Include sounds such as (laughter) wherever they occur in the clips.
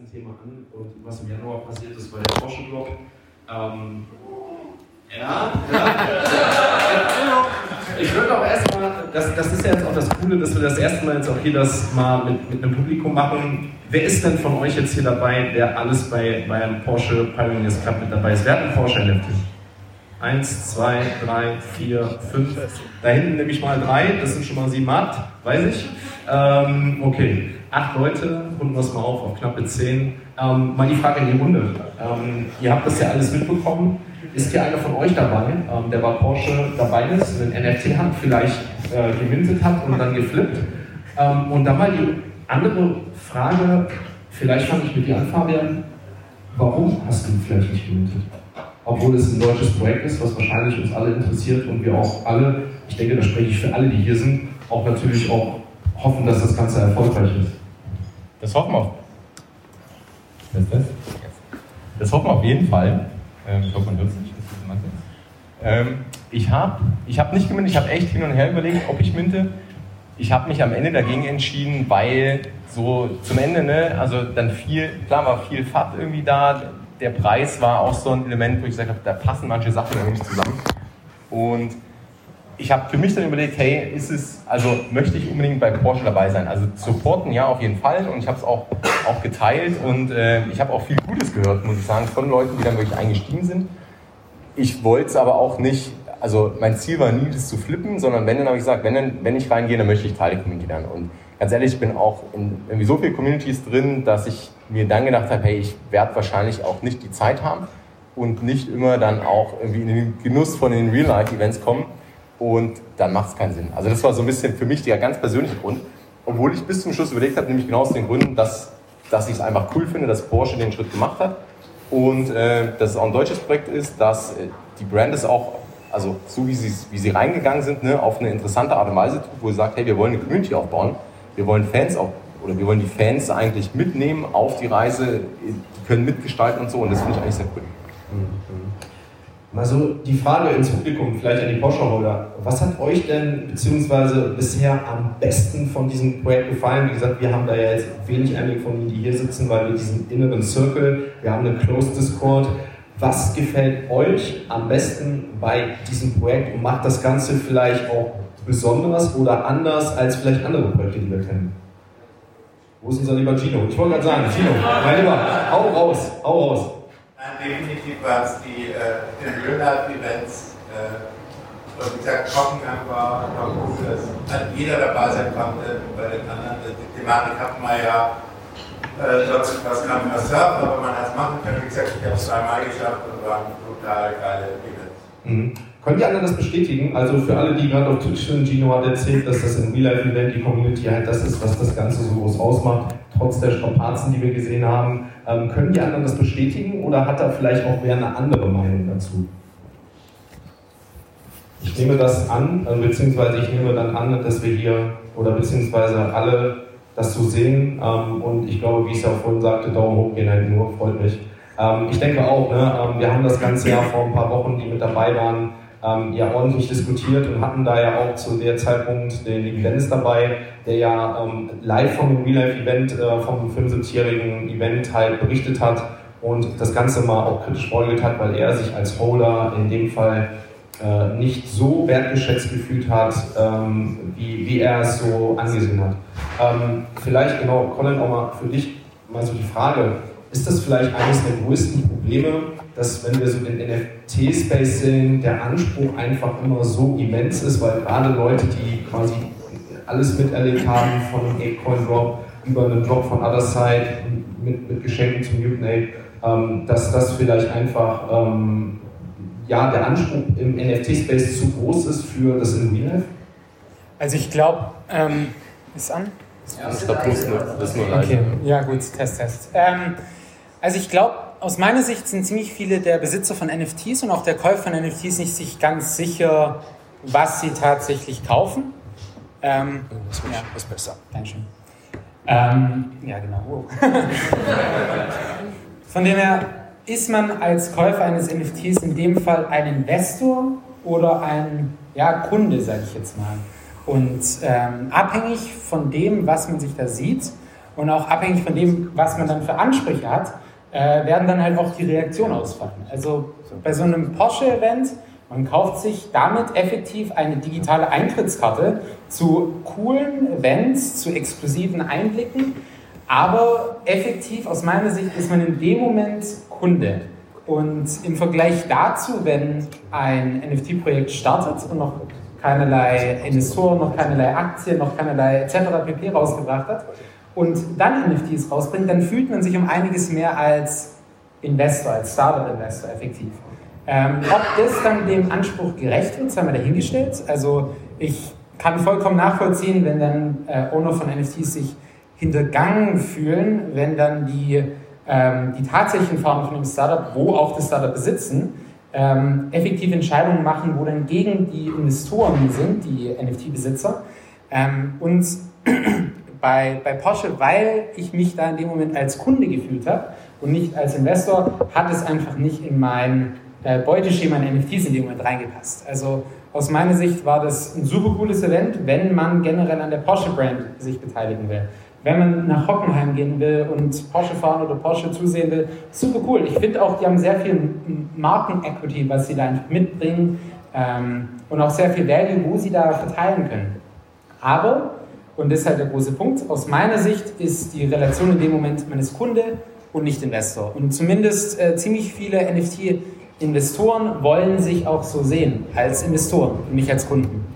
ersten Thema an und was im Januar passiert ist, war der Porsche Drop. Ähm, ja, ja. Ich würde auch erstmal, das, das ist ja jetzt auch das Coole, dass wir das erste Mal jetzt auch hier das mal mit, mit einem Publikum machen. Wer ist denn von euch jetzt hier dabei, der alles bei, beim Porsche Pioneers Club mit dabei ist? Wer hat einen Porsche NFT? Eins, zwei, drei, vier, fünf. Da hinten nehme ich mal drei, das sind schon mal sieben, acht, weiß ich. Ähm, okay, acht Leute, runden wir es mal auf auf knappe zehn. Ähm, mal die Frage in die Runde. Ähm, ihr habt das ja alles mitbekommen. Ist hier einer von euch dabei, ähm, der bei Porsche dabei ist, einen NFT hat, vielleicht äh, gemintet hat und dann geflippt? Ähm, und dann mal die andere Frage, vielleicht fange ich mit dir an, Fabian. Warum hast du vielleicht nicht gemintet? Obwohl es ein deutsches Projekt ist, was wahrscheinlich uns alle interessiert und wir auch alle, ich denke, da spreche ich für alle, die hier sind, auch natürlich auch hoffen, dass das Ganze erfolgreich ist. Das hoffen wir. Was das? Das hoffen wir auf jeden Fall. Ähm, ich hoffe, man hört es nicht. Ähm, ich habe ich hab nicht gemintet, ich habe echt hin und her überlegt, ob ich minte. Ich habe mich am Ende dagegen entschieden, weil so zum Ende, ne, also dann viel, klar war viel FAT irgendwie da, der Preis war auch so ein Element, wo ich gesagt habe, da passen manche Sachen irgendwie zusammen. Und ich habe für mich dann überlegt, hey, ist es, also möchte ich unbedingt bei Porsche dabei sein? Also supporten ja auf jeden Fall und ich habe es auch, auch geteilt und äh, ich habe auch viel Gutes gehört, muss ich sagen, von Leuten, die dann wirklich eingestiegen sind. Ich wollte es aber auch nicht, also mein Ziel war nie, das zu flippen, sondern wenn, dann habe ich gesagt, wenn, dann, wenn ich reingehe, dann möchte ich Teil der Community werden. Und ganz ehrlich, ich bin auch in irgendwie so viele Communities drin, dass ich mir dann gedacht habe, hey, ich werde wahrscheinlich auch nicht die Zeit haben und nicht immer dann auch irgendwie in den Genuss von den Real-Life-Events kommen und dann macht es keinen Sinn. Also das war so ein bisschen für mich der ganz persönliche Grund, obwohl ich bis zum Schluss überlegt habe, nämlich genau aus den Gründen, dass, dass ich es einfach cool finde, dass Porsche den Schritt gemacht hat und äh, dass es auch ein deutsches Projekt ist, dass äh, die Brand es auch, also so wie sie, wie sie reingegangen sind, ne, auf eine interessante Art und Weise tut, wo sie sagt, hey, wir wollen eine Community aufbauen, wir wollen Fans auf, oder wir wollen die Fans eigentlich mitnehmen auf die Reise, die können mitgestalten und so und das finde ich eigentlich sehr cool. Mhm. Mal so die Frage ins Publikum, vielleicht an die Porsche-Holder. Was hat euch denn beziehungsweise bisher am besten von diesem Projekt gefallen? Wie gesagt, wir haben da ja jetzt wenig Einblick von Ihnen, die hier sitzen, weil wir diesen inneren Circle, wir haben einen Closed Discord. Was gefällt euch am besten bei diesem Projekt und macht das Ganze vielleicht auch besonders oder anders als vielleicht andere Projekte, die wir kennen? Wo ist unser lieber Gino? Ich wollte gerade sagen, Gino, mein Lieber, hau raus, hau raus definitiv waren es die äh, Real-Life-Events. Äh, und wie gesagt, Kochen war noch gut, dass halt jeder dabei sein konnte. Bei den anderen, die Thematik hatten wir ja, äh, sonst was kann man surfen, aber man hat es machen können. Wie gesagt, ich habe es zweimal geschafft und waren total geile Events. Mhm. Können die anderen das bestätigen? Also für alle, die gerade auf Twitch sind, Gino hat erzählt, dass das im Real-Life-Event die Community halt das ist, was das Ganze so groß ausmacht, trotz der Strapazen, die wir gesehen haben. Ähm, können die anderen das bestätigen oder hat da vielleicht auch wer eine andere Meinung dazu? Ich nehme das an, äh, beziehungsweise ich nehme dann an, dass wir hier oder beziehungsweise alle das so sehen ähm, und ich glaube, wie ich es ja vorhin sagte, Daumen hoch gehen halt nur, freut mich. Ähm, ich denke auch, ne, wir haben das ganze Jahr vor ein paar Wochen, die mit dabei waren, ähm, ja ordentlich diskutiert und hatten da ja auch zu der Zeitpunkt den lieben Dennis dabei, der ja ähm, live vom Real-Life-Event, äh, vom 75-jährigen Event halt berichtet hat und das Ganze mal auch kritisch beäugelt hat, weil er sich als Holder in dem Fall äh, nicht so wertgeschätzt gefühlt hat, ähm, wie, wie er es so angesehen hat. Ähm, vielleicht genau, Colin, auch mal für dich mal so die Frage, ist das vielleicht eines der größten Probleme, dass wenn wir so in NFT-Space sind, der Anspruch einfach immer so immens ist, weil gerade Leute, die quasi alles miterlebt haben, von einem Apecoin-Drop über einen Drop von Other Side mit, mit Geschenken zum Mutant Ape, ähm, dass das vielleicht einfach ähm, ja, der Anspruch im NFT-Space zu groß ist für das in Real Also ich glaube, ähm, ist an? Ja, ich glaube, das ist nur leise. Okay, ja gut, Test, Test. Ähm, also ich glaube, aus meiner Sicht sind ziemlich viele der Besitzer von NFTs und auch der Käufer von NFTs nicht sich ganz sicher, was sie tatsächlich kaufen. Ähm, oh, das ja. ist besser. Dankeschön. Ähm, ja, genau. (laughs) Von dem her ist man als Käufer eines NFTs in dem Fall ein Investor oder ein ja, Kunde, sage ich jetzt mal. Und ähm, abhängig von dem, was man sich da sieht, Und auch abhängig von dem, was man dann für Ansprüche hat, äh, werden dann halt auch die Reaktionen ausfallen. Also bei so einem Porsche-Event, man kauft sich damit effektiv eine digitale Eintrittskarte zu coolen Events, zu exklusiven Einblicken, aber effektiv aus meiner Sicht ist man in dem Moment Kunde. Und im Vergleich dazu, wenn ein NFT-Projekt startet und noch keinerlei Investoren, noch keinerlei Aktien, noch keinerlei etc. pp. rausgebracht hat und dann NFTs rausbringt, dann fühlt man sich um einiges mehr als Investor, als Startup-Investor effektiv. Ähm, ob das dann dem Anspruch gerecht wird, sei mal dahingestellt. Also ich kann vollkommen nachvollziehen, wenn dann äh, Owner von NFTs sich hintergangen fühlen, wenn dann die, ähm, die tatsächlichen Fahrer von dem Startup, wo auch das Startup besitzen, ähm, effektive Entscheidungen machen, wo dann gegen die Investoren sind, die NFT-Besitzer. Ähm, und bei, bei Porsche, weil ich mich da in dem Moment als Kunde gefühlt habe und nicht als Investor, hat es einfach nicht in mein äh, Beuteschema an NFTs in dem Moment reingepasst. Also aus meiner Sicht war das ein super cooles Event, wenn man generell an der Porsche-Brand sich beteiligen will wenn man nach Hockenheim gehen will und Porsche fahren oder Porsche zusehen will, super cool. Ich finde auch, die haben sehr viel Marken-Equity, was sie da mitbringen ähm, und auch sehr viel Value, wo sie da verteilen können. Aber, und halt der große Punkt, aus meiner Sicht ist die Relation in dem Moment, man ist Kunde und nicht Investor. Und zumindest äh, ziemlich viele NFT-Investoren wollen sich auch so sehen, als Investoren und nicht als Kunden.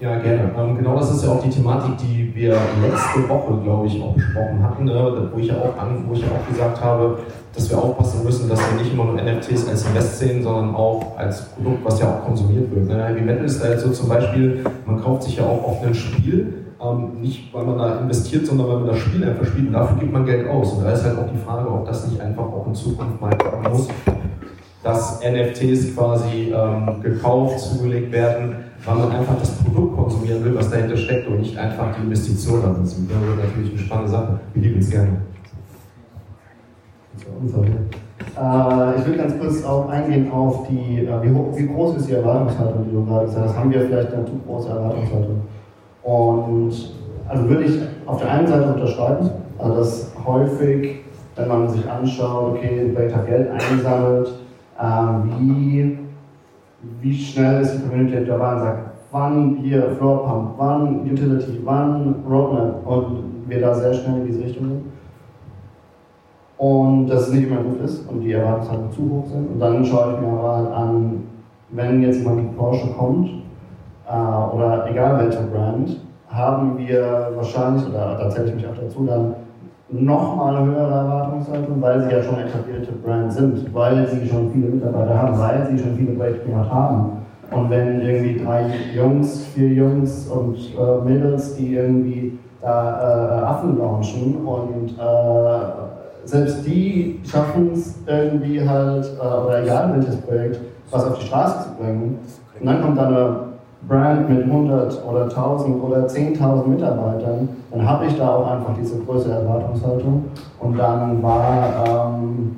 Ja, gerne. Ähm, genau das ist ja auch die Thematik, die wir letzte Woche, glaube ich, auch besprochen hatten, ne? wo, ich ja auch an, wo ich ja auch gesagt habe, dass wir aufpassen müssen, dass wir nicht immer nur NFTs als Invest sehen, sondern auch als Produkt, was ja auch konsumiert wird. Ne? Heavy Metal ist da jetzt so zum Beispiel, man kauft sich ja auch auf ein Spiel, ähm, nicht weil man da investiert, sondern weil man das Spiel einfach spielt und dafür gibt man Geld aus. Und da ist halt auch die Frage, ob das nicht einfach auch in Zukunft mal kommen muss, dass NFTs quasi ähm, gekauft, zugelegt werden, weil man einfach das Produkt konsumieren will, was dahinter steckt und nicht einfach die Investition darin. Das ist natürlich eine spannende Sache. Wir lieben es gerne. Äh, ich will ganz kurz auch eingehen auf die, äh, wie, wie, groß ist die Erwartungshaltung, die du gerade gesagt hast. Haben wir vielleicht eine zu große Erwartungshaltung? Und also würde ich auf der einen Seite unterschreiben, also dass häufig, wenn man sich anschaut, okay, Projekt hat Geld eingesammelt, äh, wie wie schnell ist die Community dabei und sagt, wann hier Floor Pump, wann Utility, wann Roadmap und wir da sehr schnell in diese Richtung gehen. Und dass es nicht immer gut ist und die Erwartungshaltungen zu hoch sind. Und dann schaue ich mir aber an, wenn jetzt jemand mit Porsche kommt, äh, oder egal welcher Brand, haben wir wahrscheinlich, oder da zähle ich mich auch dazu, dann nochmal höhere Erwartungshaltung, weil sie ja schon etablierte Brand sind, weil sie schon viele Mitarbeiter haben, weil sie schon viele Projekte haben. Und wenn irgendwie drei Jungs, vier Jungs und äh, Mädels, die irgendwie da äh, Affen launchen und äh, selbst die schaffen es irgendwie halt, äh, oder egal welches Projekt, was auf die Straße zu bringen. Und dann kommt da eine Brand mit 100 oder 1000 oder 10.000 Mitarbeitern, dann habe ich da auch einfach diese größere Erwartungshaltung. Und dann war ähm,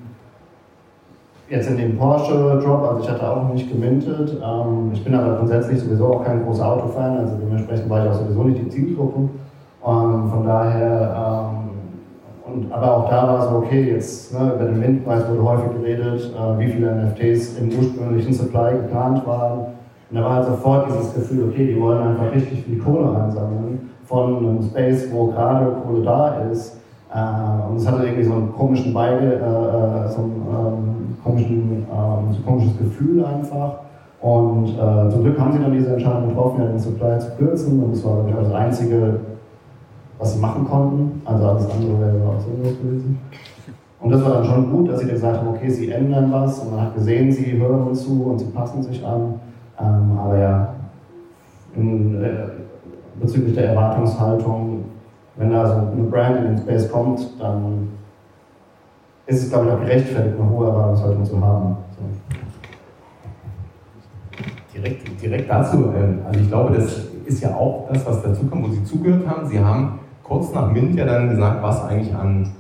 jetzt in dem Porsche-Drop, also ich hatte auch nicht gemintet, ähm, ich bin aber grundsätzlich sowieso auch kein großer Autofan, also dementsprechend war ich auch sowieso nicht die Zielgruppe. Ähm, von daher, ähm, und, aber auch da war es so, okay, jetzt ne, über den Windpreis wurde häufig geredet, äh, wie viele NFTs im ursprünglichen Supply geplant waren und da war halt sofort dieses Gefühl, okay, die wollen einfach richtig viel Kohle einsammeln von einem Space, wo gerade Kohle da ist. Äh, und es hatte irgendwie so einen komischen Beige, äh, äh so, ein, ähm, komischen, ähm, so komisches Gefühl einfach. Und äh, zum Glück haben sie dann diese Entscheidung getroffen, den Supply zu kürzen. Und das war, das Einzige, was sie machen konnten. Also alles andere wäre auch sinnlos gewesen. Und das war dann schon gut, dass sie gesagt haben, okay, sie ändern was. Und man hat gesehen, sie hören zu und sie passen sich an. Ähm, aber ja, in, äh, bezüglich der Erwartungshaltung, wenn da so eine Brand in den Space kommt, dann ist es, glaube ich, auch gerechtfertigt, eine hohe Erwartungshaltung zu haben. So. Direkt, direkt dazu, ähm, also ich glaube, das ist ja auch das, was dazu kommt, wo Sie zugehört haben. Sie haben kurz nach Mint ja dann gesagt, was eigentlich an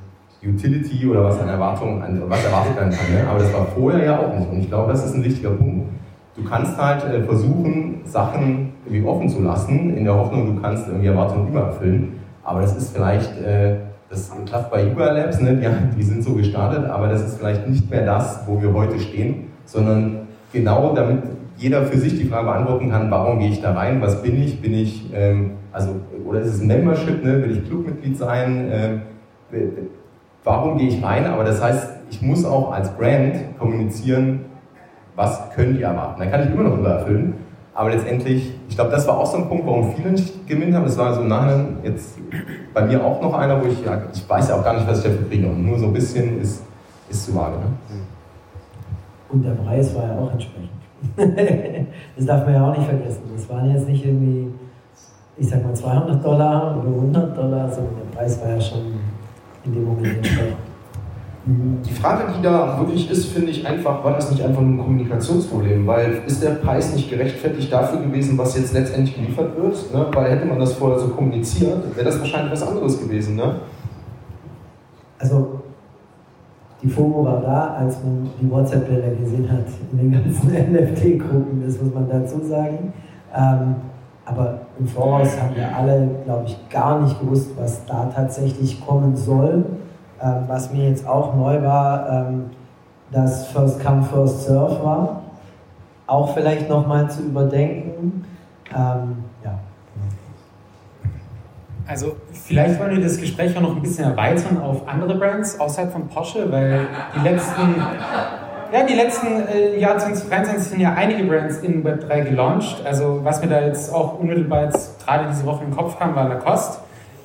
Utility oder was an Erwartungen, was erwartet werden kann. Ne? Aber das war vorher ja auch nicht. Und ich glaube, das ist ein wichtiger Punkt. Du kannst halt äh, versuchen, Sachen irgendwie offen zu lassen, in der Hoffnung, du kannst irgendwie Erwartungen übererfüllen. aber das ist vielleicht, äh, das klappt bei Yuga Labs, ne? die, (laughs) die sind so gestartet, aber das ist vielleicht nicht mehr das, wo wir heute stehen, sondern genau damit jeder für sich die Frage beantworten kann, warum gehe ich da rein, was bin ich, bin ich, ähm, also, oder ist es ein Membership, ne? will ich Clubmitglied sein, ähm, warum gehe ich rein, aber das heißt, ich muss auch als Brand kommunizieren, was können die erwarten. Da kann ich immer noch übererfüllen, aber letztendlich, ich glaube, das war auch so ein Punkt, warum viele nicht gewinnt haben. Das war so nachher jetzt bei mir auch noch einer, wo ich, ja, ich weiß ja auch gar nicht, was ich dafür kriege. Und nur so ein bisschen ist, ist zu vage. Ne? Und der Preis war ja auch entsprechend. (laughs) das darf man ja auch nicht vergessen. Das waren jetzt nicht irgendwie, ich sag mal 200 Dollar oder 100 Dollar, sondern der Preis war ja schon in dem Moment entsprechend. Die Frage, die da wirklich ist, finde ich einfach, war das nicht einfach nur ein Kommunikationsproblem? Weil ist der Preis nicht gerechtfertigt dafür gewesen, was jetzt letztendlich geliefert wird? Ne? Weil hätte man das vorher so kommuniziert, wäre das wahrscheinlich was anderes gewesen. Ne? Also die FOMO war da, als man die WhatsApp-Bilder gesehen hat in den ganzen (laughs) NFT-Gruppen, das muss man dazu sagen. Ähm, aber im Voraus haben wir alle, glaube ich, gar nicht gewusst, was da tatsächlich kommen soll. Ähm, was mir jetzt auch neu war, ähm, dass First Come, First Serve war. Auch vielleicht nochmal zu überdenken. Ähm, ja. Also vielleicht wollen wir das Gespräch auch noch ein bisschen erweitern auf andere Brands außerhalb von Porsche, weil die letzten, ja, die letzten äh, Jahr 2023 sind ja einige Brands in Web3 gelauncht. Also was mir da jetzt auch unmittelbar jetzt gerade diese Woche im Kopf kam, war Lacoste.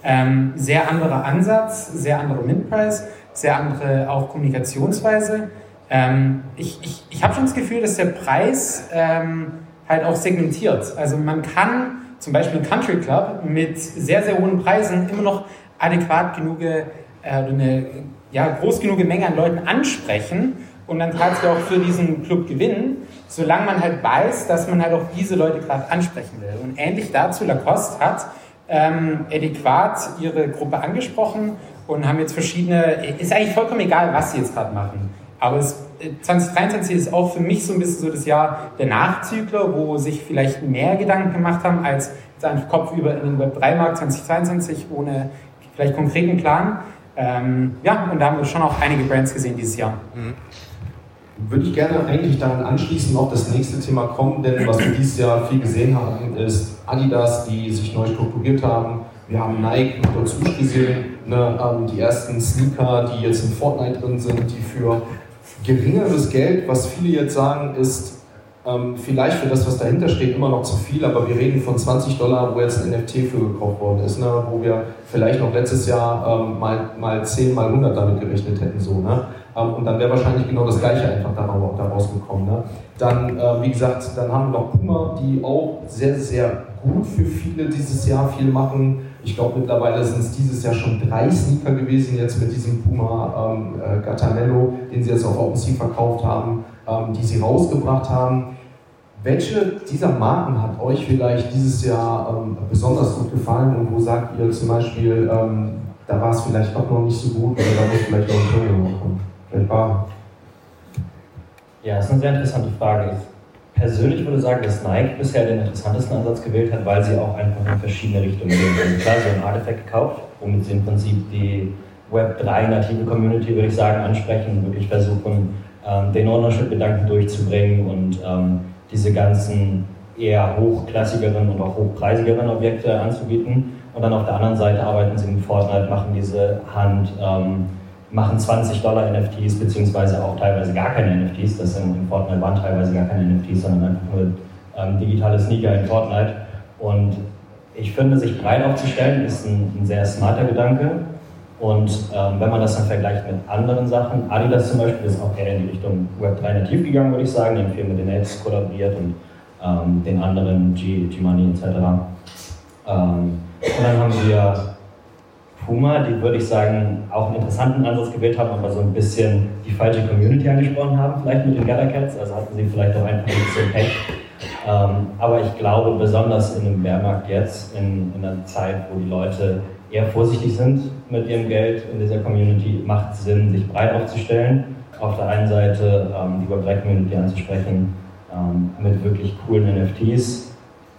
Ähm, sehr anderer Ansatz, sehr andere Mint-Price, sehr andere auch Kommunikationsweise. Ähm, ich ich, ich habe schon das Gefühl, dass der Preis ähm, halt auch segmentiert. Also man kann zum Beispiel Country Club mit sehr, sehr hohen Preisen immer noch adäquat genug, äh, eine ja, groß genug Menge an Leuten ansprechen und dann tatsächlich auch für diesen Club gewinnen, solange man halt weiß, dass man halt auch diese Leute gerade ansprechen will. Und ähnlich dazu, Lacoste hat ähm, adäquat ihre Gruppe angesprochen und haben jetzt verschiedene, ist eigentlich vollkommen egal, was sie jetzt gerade machen. Aber es, 2023 ist auch für mich so ein bisschen so das Jahr der Nachzügler, wo sich vielleicht mehr Gedanken gemacht haben, als einfach kopfüber in den Web3-Markt 2022 ohne vielleicht konkreten Plan. Ähm, ja, und da haben wir schon auch einige Brands gesehen dieses Jahr. Mhm würde ich gerne eigentlich daran anschließen, noch das nächste Thema kommen, denn was wir dieses Jahr viel gesehen haben, ist Adidas, die sich neu strukturiert haben. Wir haben Nike noch dazu gesehen, ne, ähm, die ersten Sneaker, die jetzt in Fortnite drin sind, die für geringeres Geld, was viele jetzt sagen, ist ähm, vielleicht für das, was dahinter steht, immer noch zu viel, aber wir reden von 20 Dollar, wo jetzt ein NFT für gekauft worden ist, ne, wo wir vielleicht noch letztes Jahr ähm, mal, mal 10, mal 100 damit gerechnet hätten. So, ne? Ähm, und dann wäre wahrscheinlich genau das Gleiche einfach daraus gekommen. Ne? Dann, äh, wie gesagt, dann haben wir noch Puma, die auch sehr, sehr gut für viele dieses Jahr viel machen. Ich glaube, mittlerweile sind es dieses Jahr schon drei Sneaker gewesen, jetzt mit diesem Puma ähm, äh, Gattanello, den sie jetzt auf OpenSea verkauft haben, ähm, die sie rausgebracht haben. Welche dieser Marken hat euch vielleicht dieses Jahr ähm, besonders gut gefallen und wo sagt ihr zum Beispiel, ähm, da war es vielleicht doch noch nicht so gut oder da muss vielleicht noch ein Turnier kommen? Etwa? Ja, das ist eine sehr interessante Frage. Ich persönlich würde sagen, dass Nike bisher den interessantesten Ansatz gewählt hat, weil sie auch einfach in verschiedene Richtungen gehen. Also klar, sie haben Artifact gekauft, womit sie im Prinzip die Web3-native Community, würde ich sagen, ansprechen und wirklich versuchen, ähm, den Ownership-Gedanken durchzubringen und ähm, diese ganzen eher hochklassigeren und auch hochpreisigeren Objekte anzubieten. Und dann auf der anderen Seite arbeiten sie mit Fortnite, machen diese Hand, ähm, machen 20 Dollar NFTs, beziehungsweise auch teilweise gar keine NFTs. Das sind in Fortnite waren teilweise gar keine NFTs, sondern einfach nur ähm, digitale Sneaker in Fortnite. Und ich finde, sich breit aufzustellen, ist ein, ein sehr smarter Gedanke. Und ähm, wenn man das dann vergleicht mit anderen Sachen, Adidas zum Beispiel ist auch eher in die Richtung Web3 nativ gegangen, würde ich sagen. Die haben viel mit den Apps kollaboriert und ähm, den anderen, G-Money etc. Ähm, und dann haben wir Puma, die würde ich sagen, auch einen interessanten Ansatz gewählt haben, aber so ein bisschen die falsche Community angesprochen haben, vielleicht mit den Gathercats, also hatten sie vielleicht auch einfach ein bisschen Pech. Ähm, aber ich glaube, besonders in einem Bärmarkt jetzt, in, in einer Zeit, wo die Leute eher vorsichtig sind mit ihrem Geld in dieser Community, macht es Sinn, sich breit aufzustellen. Auf der einen Seite ähm, die Web3-Community anzusprechen ähm, mit wirklich coolen NFTs,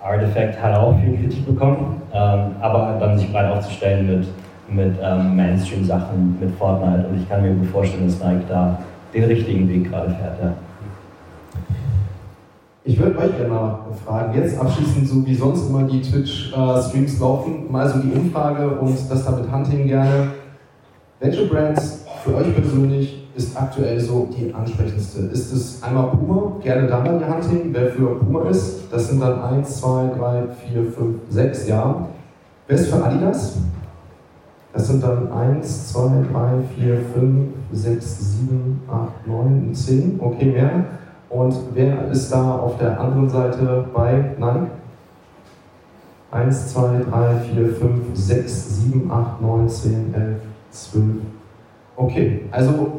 Artifact hat auch viel Kritik bekommen, ähm, aber dann sich breit aufzustellen mit, mit ähm, Mainstream-Sachen, mit Fortnite und ich kann mir gut vorstellen, dass Nike da den richtigen Weg gerade fährt. Ja. Ich würde euch gerne mal fragen, jetzt abschließend, so wie sonst immer die Twitch-Streams laufen, mal so die Umfrage und das damit Hunting gerne. Welche Brands für euch persönlich ist aktuell so die ansprechendste? Ist es einmal Puma, gerne da mal die Hunting, wer für Puma ist? Das sind dann 1, 2, 3, 4, 5, 6, ja. Wer ist für Adidas? Das sind dann 1, 2, 3, 4, 5, 6, 7, 8, 9, 10. Okay, mehr. Und wer ist da auf der anderen Seite bei Nike? 1, 2, 3, 4, 5, 6, 7, 8, 9, 10, 11, 12. Okay, also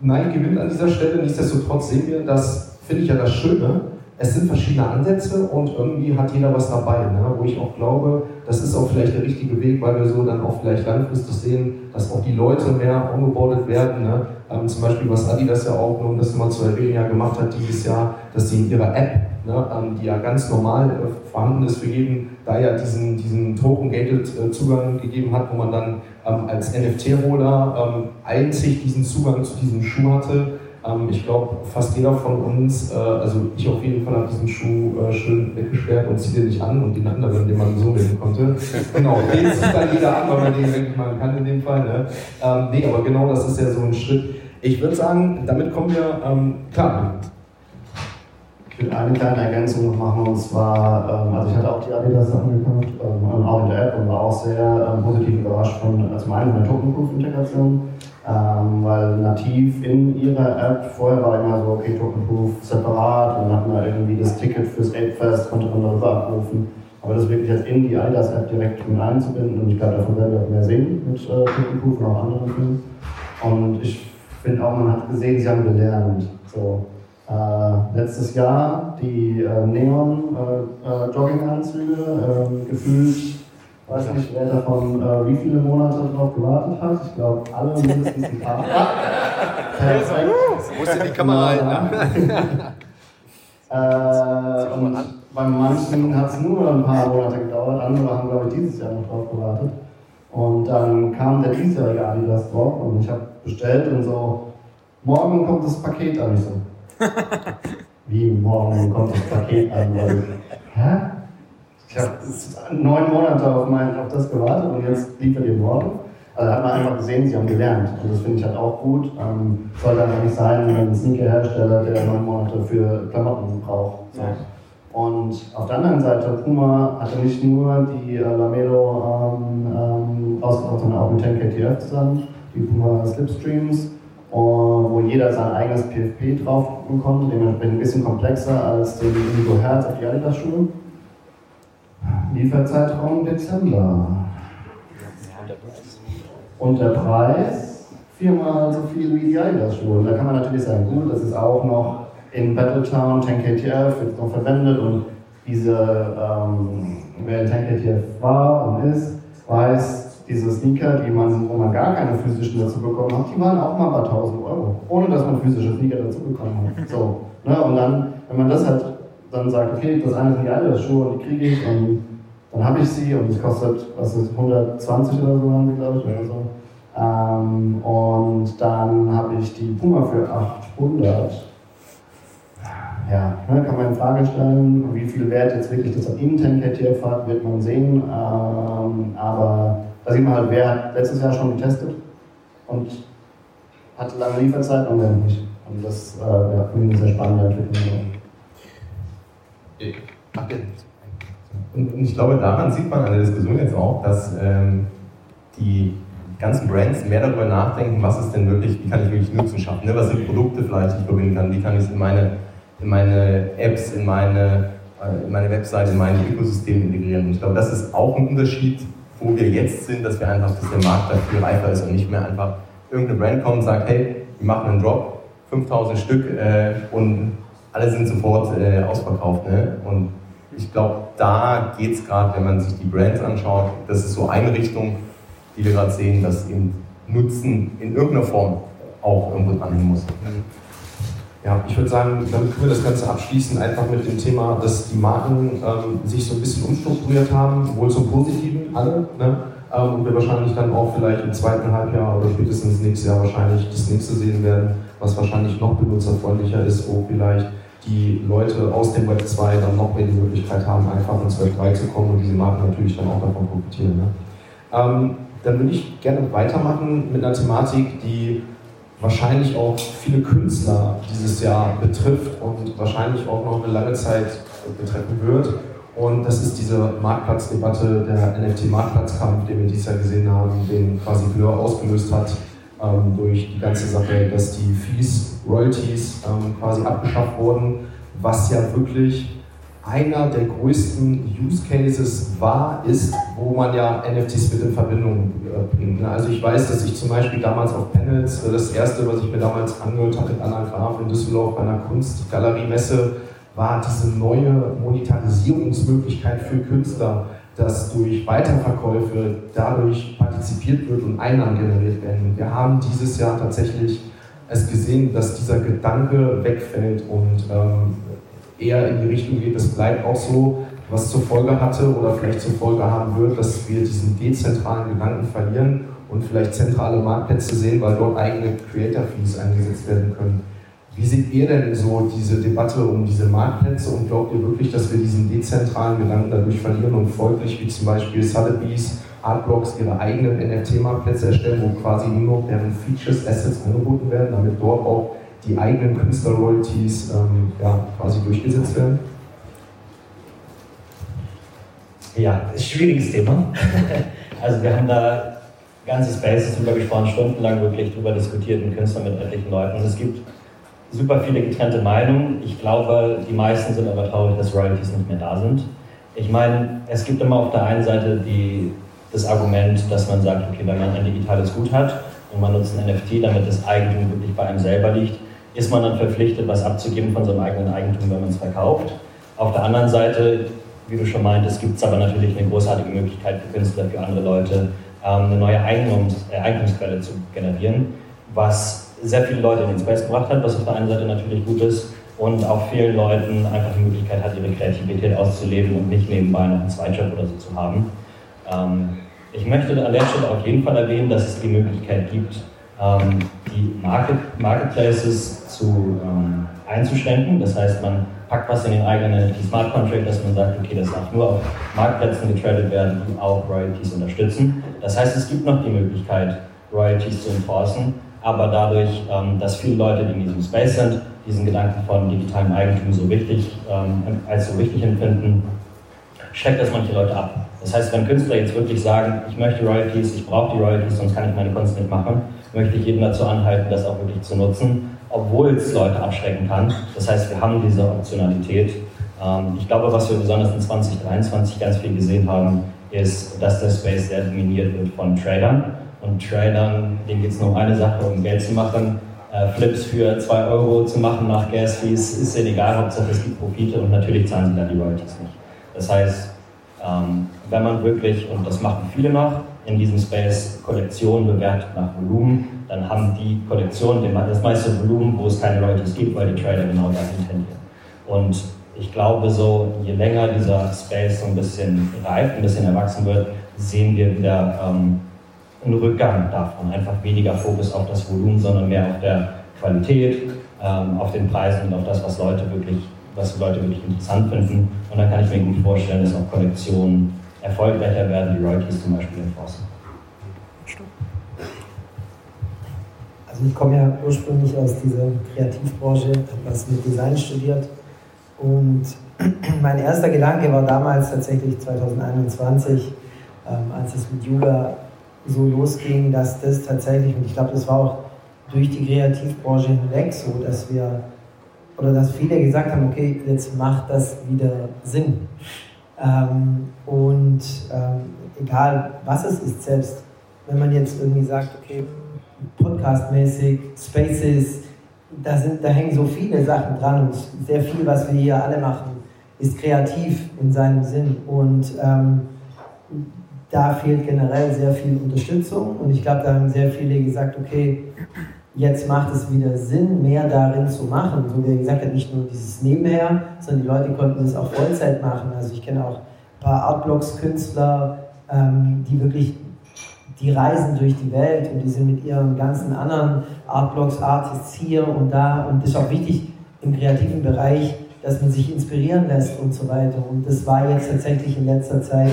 Nike gewinnt an dieser Stelle. Nichtsdestotrotz sehen wir, das finde ich ja das Schöne, es sind verschiedene Ansätze und irgendwie hat jeder was dabei, ne? wo ich auch glaube, das ist auch vielleicht der richtige Weg, weil wir so dann auch vielleicht langfristig sehen, dass auch die Leute mehr ongeboardet werden. Ne? Ähm, zum Beispiel, was Adidas ja auch, um das mal zu erwähnen, ja gemacht hat dieses Jahr, dass sie in ihrer App, ne, ähm, die ja ganz normal äh, vorhanden ist für jeden, da ja diesen, diesen Token-Gated äh, gegeben hat, wo man dann ähm, als NFT-Roller ähm, einzig diesen Zugang zu diesem Schuh hatte ähm, ich glaube, fast jeder von uns, äh, also ich auf jeden Fall, habe diesen Schuh äh, schön weggesperrt und ziehe den nicht an und den anderen, den man so wählen konnte. (laughs) Genau, den zieht dann jeder an, weil man den, denke ich mal, kann in dem Fall. Ne? Ähm, nee, aber genau das ist ja so ein Schritt. Ich würde sagen, damit kommen wir, ähm, klar. Ich will eine kleine Ergänzung noch machen und zwar, ähm, also ich hatte auch die Adidas-Sachen gekauft, ähm, auch in der App und war auch sehr ähm, positiv überrascht von, also meinen von der Token-Proof-Integration ähm, weil nativ in ihrer App, vorher war immer so, okay, Tokenproof separat, und dann hat man irgendwie das Ticket fürs Apefest, konnte man darüber abrufen. Aber das wirklich jetzt in die Adidas-App direkt mit einzubinden und ich glaube, davon werden wir auch mehr sehen mit äh, Tokenproof und auch anderen Filmen. Und ich finde auch, man hat gesehen, sie haben gelernt. So, äh, letztes Jahr die äh, Neon-Jogginganzüge, äh, äh, gefühlt ich weiß nicht, wer davon äh, wie viele Monate darauf gewartet hat. Ich glaube, alle mindestens ein paar. (laughs) Perfekt. Musste die Kamera halten. Ne? (laughs) äh, und bei manchen hat es nur ein paar Monate gedauert, andere haben, glaube ich, dieses Jahr noch drauf gewartet. Und dann kam der diesjährige Adidas drauf und ich habe bestellt und so, morgen kommt das Paket an. Ich so, (laughs) wie morgen kommt das Paket an? Hä? Ich habe neun Monate auf, mein, auf das gewartet und jetzt liefert ihr morgen. Also hat man einfach gesehen, sie haben gelernt. Und das finde ich halt auch gut. Ähm, soll dann nicht sein, wenn ein Sneaker-Hersteller, der neun Monate für Klamotten braucht. So. Und auf der anderen Seite, Puma hatte nicht nur die äh, Lamelo ähm, ähm, rausgebracht, sondern auch mit 10KTF zusammen, die Puma Slipstreams, wo jeder sein eigenes PFP drauf konnte, dementsprechend ein bisschen komplexer als den Indigo Herz auf die Adidas-Schuhe. Lieferzeitraum Dezember. Und der Preis viermal so viel wie die Adidas-Schuhe. Da kann man natürlich sagen, gut, das ist auch noch in Battletown 10KTF wird noch verwendet und diese, ähm, wer in 10KTF war und ist, weiß, diese Sneaker, die man, wo man gar keine physischen dazu bekommen hat, die waren auch mal bei 1000 Euro, ohne dass man physische Sneaker dazu bekommen hat. So, ne? Und dann, wenn man das halt dann sagt, okay, das eine sind die Adidas-Schuhe und die kriege ich und dann habe ich sie und es kostet, was ist 120 oder so, haben die, glaube ich, oder so. Ähm, und dann habe ich die Puma für 800. Ja, ne, kann man in Frage stellen, wie viel Wert jetzt wirklich das am Intent KTF hat, wird man sehen. Ähm, aber da sieht man halt, wer hat letztes Jahr schon getestet und hat lange Lieferzeit und wer nicht. Und das äh, ja, finde eine sehr spannende Entwicklung. Und, ich glaube, daran sieht man an der Diskussion jetzt auch, dass ähm, die ganzen Brands mehr darüber nachdenken, was ist denn wirklich, wie kann ich wirklich Nutzen schaffen, ne? was sind Produkte vielleicht, die ich verbinden kann, wie kann ich es in meine, in meine Apps, in meine, äh, in meine Webseite, in mein Ökosystem integrieren. Und ich glaube, das ist auch ein Unterschied, wo wir jetzt sind, dass wir einfach, dass der Markt dafür reifer ist und nicht mehr einfach irgendeine Brand kommt und sagt, hey, wir machen einen Drop, 5000 Stück äh, und alle sind sofort äh, ausverkauft. Ne? Und ich glaube, da geht es gerade, wenn man sich die Brands anschaut, das ist so eine Richtung, die wir gerade sehen, dass eben Nutzen in irgendeiner Form auch irgendwo dranhängen muss. Ja, ich würde sagen, damit können wir das Ganze abschließen, einfach mit dem Thema, dass die Marken ähm, sich so ein bisschen umstrukturiert haben, wohl zum Positiven, alle. Ne? Ähm, und wir wahrscheinlich dann auch vielleicht im zweiten Halbjahr oder spätestens nächstes Jahr wahrscheinlich das nächste sehen werden, was wahrscheinlich noch benutzerfreundlicher ist, wo vielleicht die Leute aus dem Web 2 dann noch mehr die Möglichkeit haben, einfach ins Web 3 zu kommen und diese Marken natürlich dann auch davon profitieren. Ne? Ähm, dann würde ich gerne weitermachen mit einer Thematik, die wahrscheinlich auch viele Künstler dieses Jahr betrifft und wahrscheinlich auch noch eine lange Zeit betreffen wird. Und das ist diese Marktplatzdebatte, der NFT-Marktplatzkampf, den wir dieses Jahr gesehen haben, den quasi Blur ausgelöst hat ähm, durch die ganze Sache, dass die Fees, Royalties ähm, quasi abgeschafft wurden, was ja wirklich einer der größten Use Cases war, ist, wo man ja NFTs mit in Verbindung äh, bringt. Ne? Also ich weiß, dass ich zum Beispiel damals auf Panels, äh, das erste, was ich mir damals angehört habe mit Anna Graf in Düsseldorf bei einer Kunstgaleriemesse, war diese neue Monetarisierungsmöglichkeit für Künstler, dass durch Weiterverkäufe dadurch partizipiert wird und Einnahmen generiert werden. Wir haben dieses Jahr tatsächlich es gesehen, dass dieser Gedanke wegfällt und ähm, eher in die Richtung geht, das bleibt auch so, was zur Folge hatte oder vielleicht zur Folge haben wird, dass wir diesen dezentralen Gedanken verlieren und vielleicht zentrale Marktplätze sehen, weil dort eigene Creator Fees eingesetzt werden können. Wie seht ihr denn so diese Debatte um diese Marktplätze und glaubt ihr wirklich, dass wir diesen dezentralen Gedanken dadurch verlieren und folglich wie zum Beispiel Sotheby's, Artblocks ihre eigenen NFT-Marktplätze erstellen, wo quasi nur noch deren Features, Assets angeboten werden, damit dort auch die eigenen Künstler-Royalties ähm, ja, quasi durchgesetzt werden? Ja, ist schwieriges Thema. (laughs) also wir haben da ganze Spaces drüber gesprochen, stundenlang wirklich drüber diskutiert mit Künstlern, mit etlichen Leuten. Und es gibt super viele getrennte Meinungen. Ich glaube, die meisten sind aber traurig, dass Royalties nicht mehr da sind. Ich meine, es gibt immer auf der einen Seite die, das Argument, dass man sagt, okay, wenn man ein digitales Gut hat und man nutzt ein NFT, damit das Eigentum wirklich bei einem selber liegt, ist man dann verpflichtet, was abzugeben von seinem eigenen Eigentum, wenn man es verkauft. Auf der anderen Seite, wie du schon meintest, gibt es aber natürlich eine großartige Möglichkeit für Künstler, für andere Leute, ähm, eine neue Eignungs äh, Eigentumsquelle zu generieren, was sehr viele Leute in den Space gebracht hat, was auf der einen Seite natürlich gut ist und auch vielen Leuten einfach die Möglichkeit hat, ihre Kreativität auszuleben und nicht nebenbei noch einen Zweitjob oder so zu haben. Ähm, ich möchte an der Stelle auf jeden Fall erwähnen, dass es die Möglichkeit gibt, ähm, die Market, Marketplaces zu, ähm, einzuschränken. Das heißt, man packt was in den eigenen Smart Contract, dass man sagt, okay, das darf nur auf Marktplätzen getradet werden, die auch Royalties unterstützen. Das heißt, es gibt noch die Möglichkeit, Royalties zu enforcen, aber dadurch, ähm, dass viele Leute, in diesem Space sind, diesen Gedanken von digitalem Eigentum so wichtig, ähm, als so wichtig empfinden, schreckt das manche Leute ab. Das heißt, wenn Künstler jetzt wirklich sagen, ich möchte Royalties, ich brauche die Royalties, sonst kann ich meine Kunst nicht machen, möchte ich jeden dazu anhalten, das auch wirklich zu nutzen, obwohl es Leute abschrecken kann. Das heißt, wir haben diese Optionalität. Ähm, ich glaube, was wir besonders in 2023 ganz viel gesehen haben, ist, dass der Space sehr dominiert wird von Tradern. Und Tradern, denen geht es nur um eine Sache, um Geld zu machen. Äh, Flips für 2 Euro zu machen nach Gas Fees ist ihnen egal, Hauptsache es gibt Profite und natürlich zahlen sie dann die Royalties nicht. Das heißt, ähm, wenn man wirklich, und das machen viele noch, in diesem Space Kollektionen bewertet nach Volumen, dann haben die Kollektionen das meiste Volumen, wo es keine Royalties gibt, weil die Trader genau dahin tendieren. Und ich glaube, so je länger dieser Space so ein bisschen reift, ein bisschen erwachsen wird, sehen wir wieder ähm, einen Rückgang davon. Einfach weniger Fokus auf das Volumen, sondern mehr auf der Qualität, ähm, auf den Preisen und auf das, was Leute wirklich, was Leute wirklich interessant finden. Und dann kann ich mir gut vorstellen, dass auch Kollektionen erfolgreicher werden, die Royalties zum Beispiel enforcen. Also ich komme ja ursprünglich aus dieser Kreativbranche, habe was mit Design studiert und (clears throat) mein erster Gedanke war damals tatsächlich 2021, ähm, als es mit Yoga so losging, dass das tatsächlich, und ich glaube, das war auch durch die Kreativbranche hinweg so, dass wir, oder dass viele gesagt haben, okay, jetzt macht das wieder Sinn. Ähm, und ähm, egal was es ist, selbst wenn man jetzt irgendwie sagt, okay, podcastmäßig, Spaces, da, sind, da hängen so viele Sachen dran und sehr viel, was wir hier alle machen, ist kreativ in seinem Sinn. Und ähm, da fehlt generell sehr viel Unterstützung und ich glaube, da haben sehr viele gesagt, okay, jetzt macht es wieder Sinn, mehr darin zu machen. So wie gesagt nicht nur dieses Nebenher, sondern die Leute konnten das auch Vollzeit machen. Also ich kenne auch ein paar Artblocks-Künstler, ähm, die wirklich, die reisen durch die Welt und die sind mit ihren ganzen anderen Artblocks-Artists hier und da. Und das ist auch wichtig im kreativen Bereich, dass man sich inspirieren lässt und so weiter. Und das war jetzt tatsächlich in letzter Zeit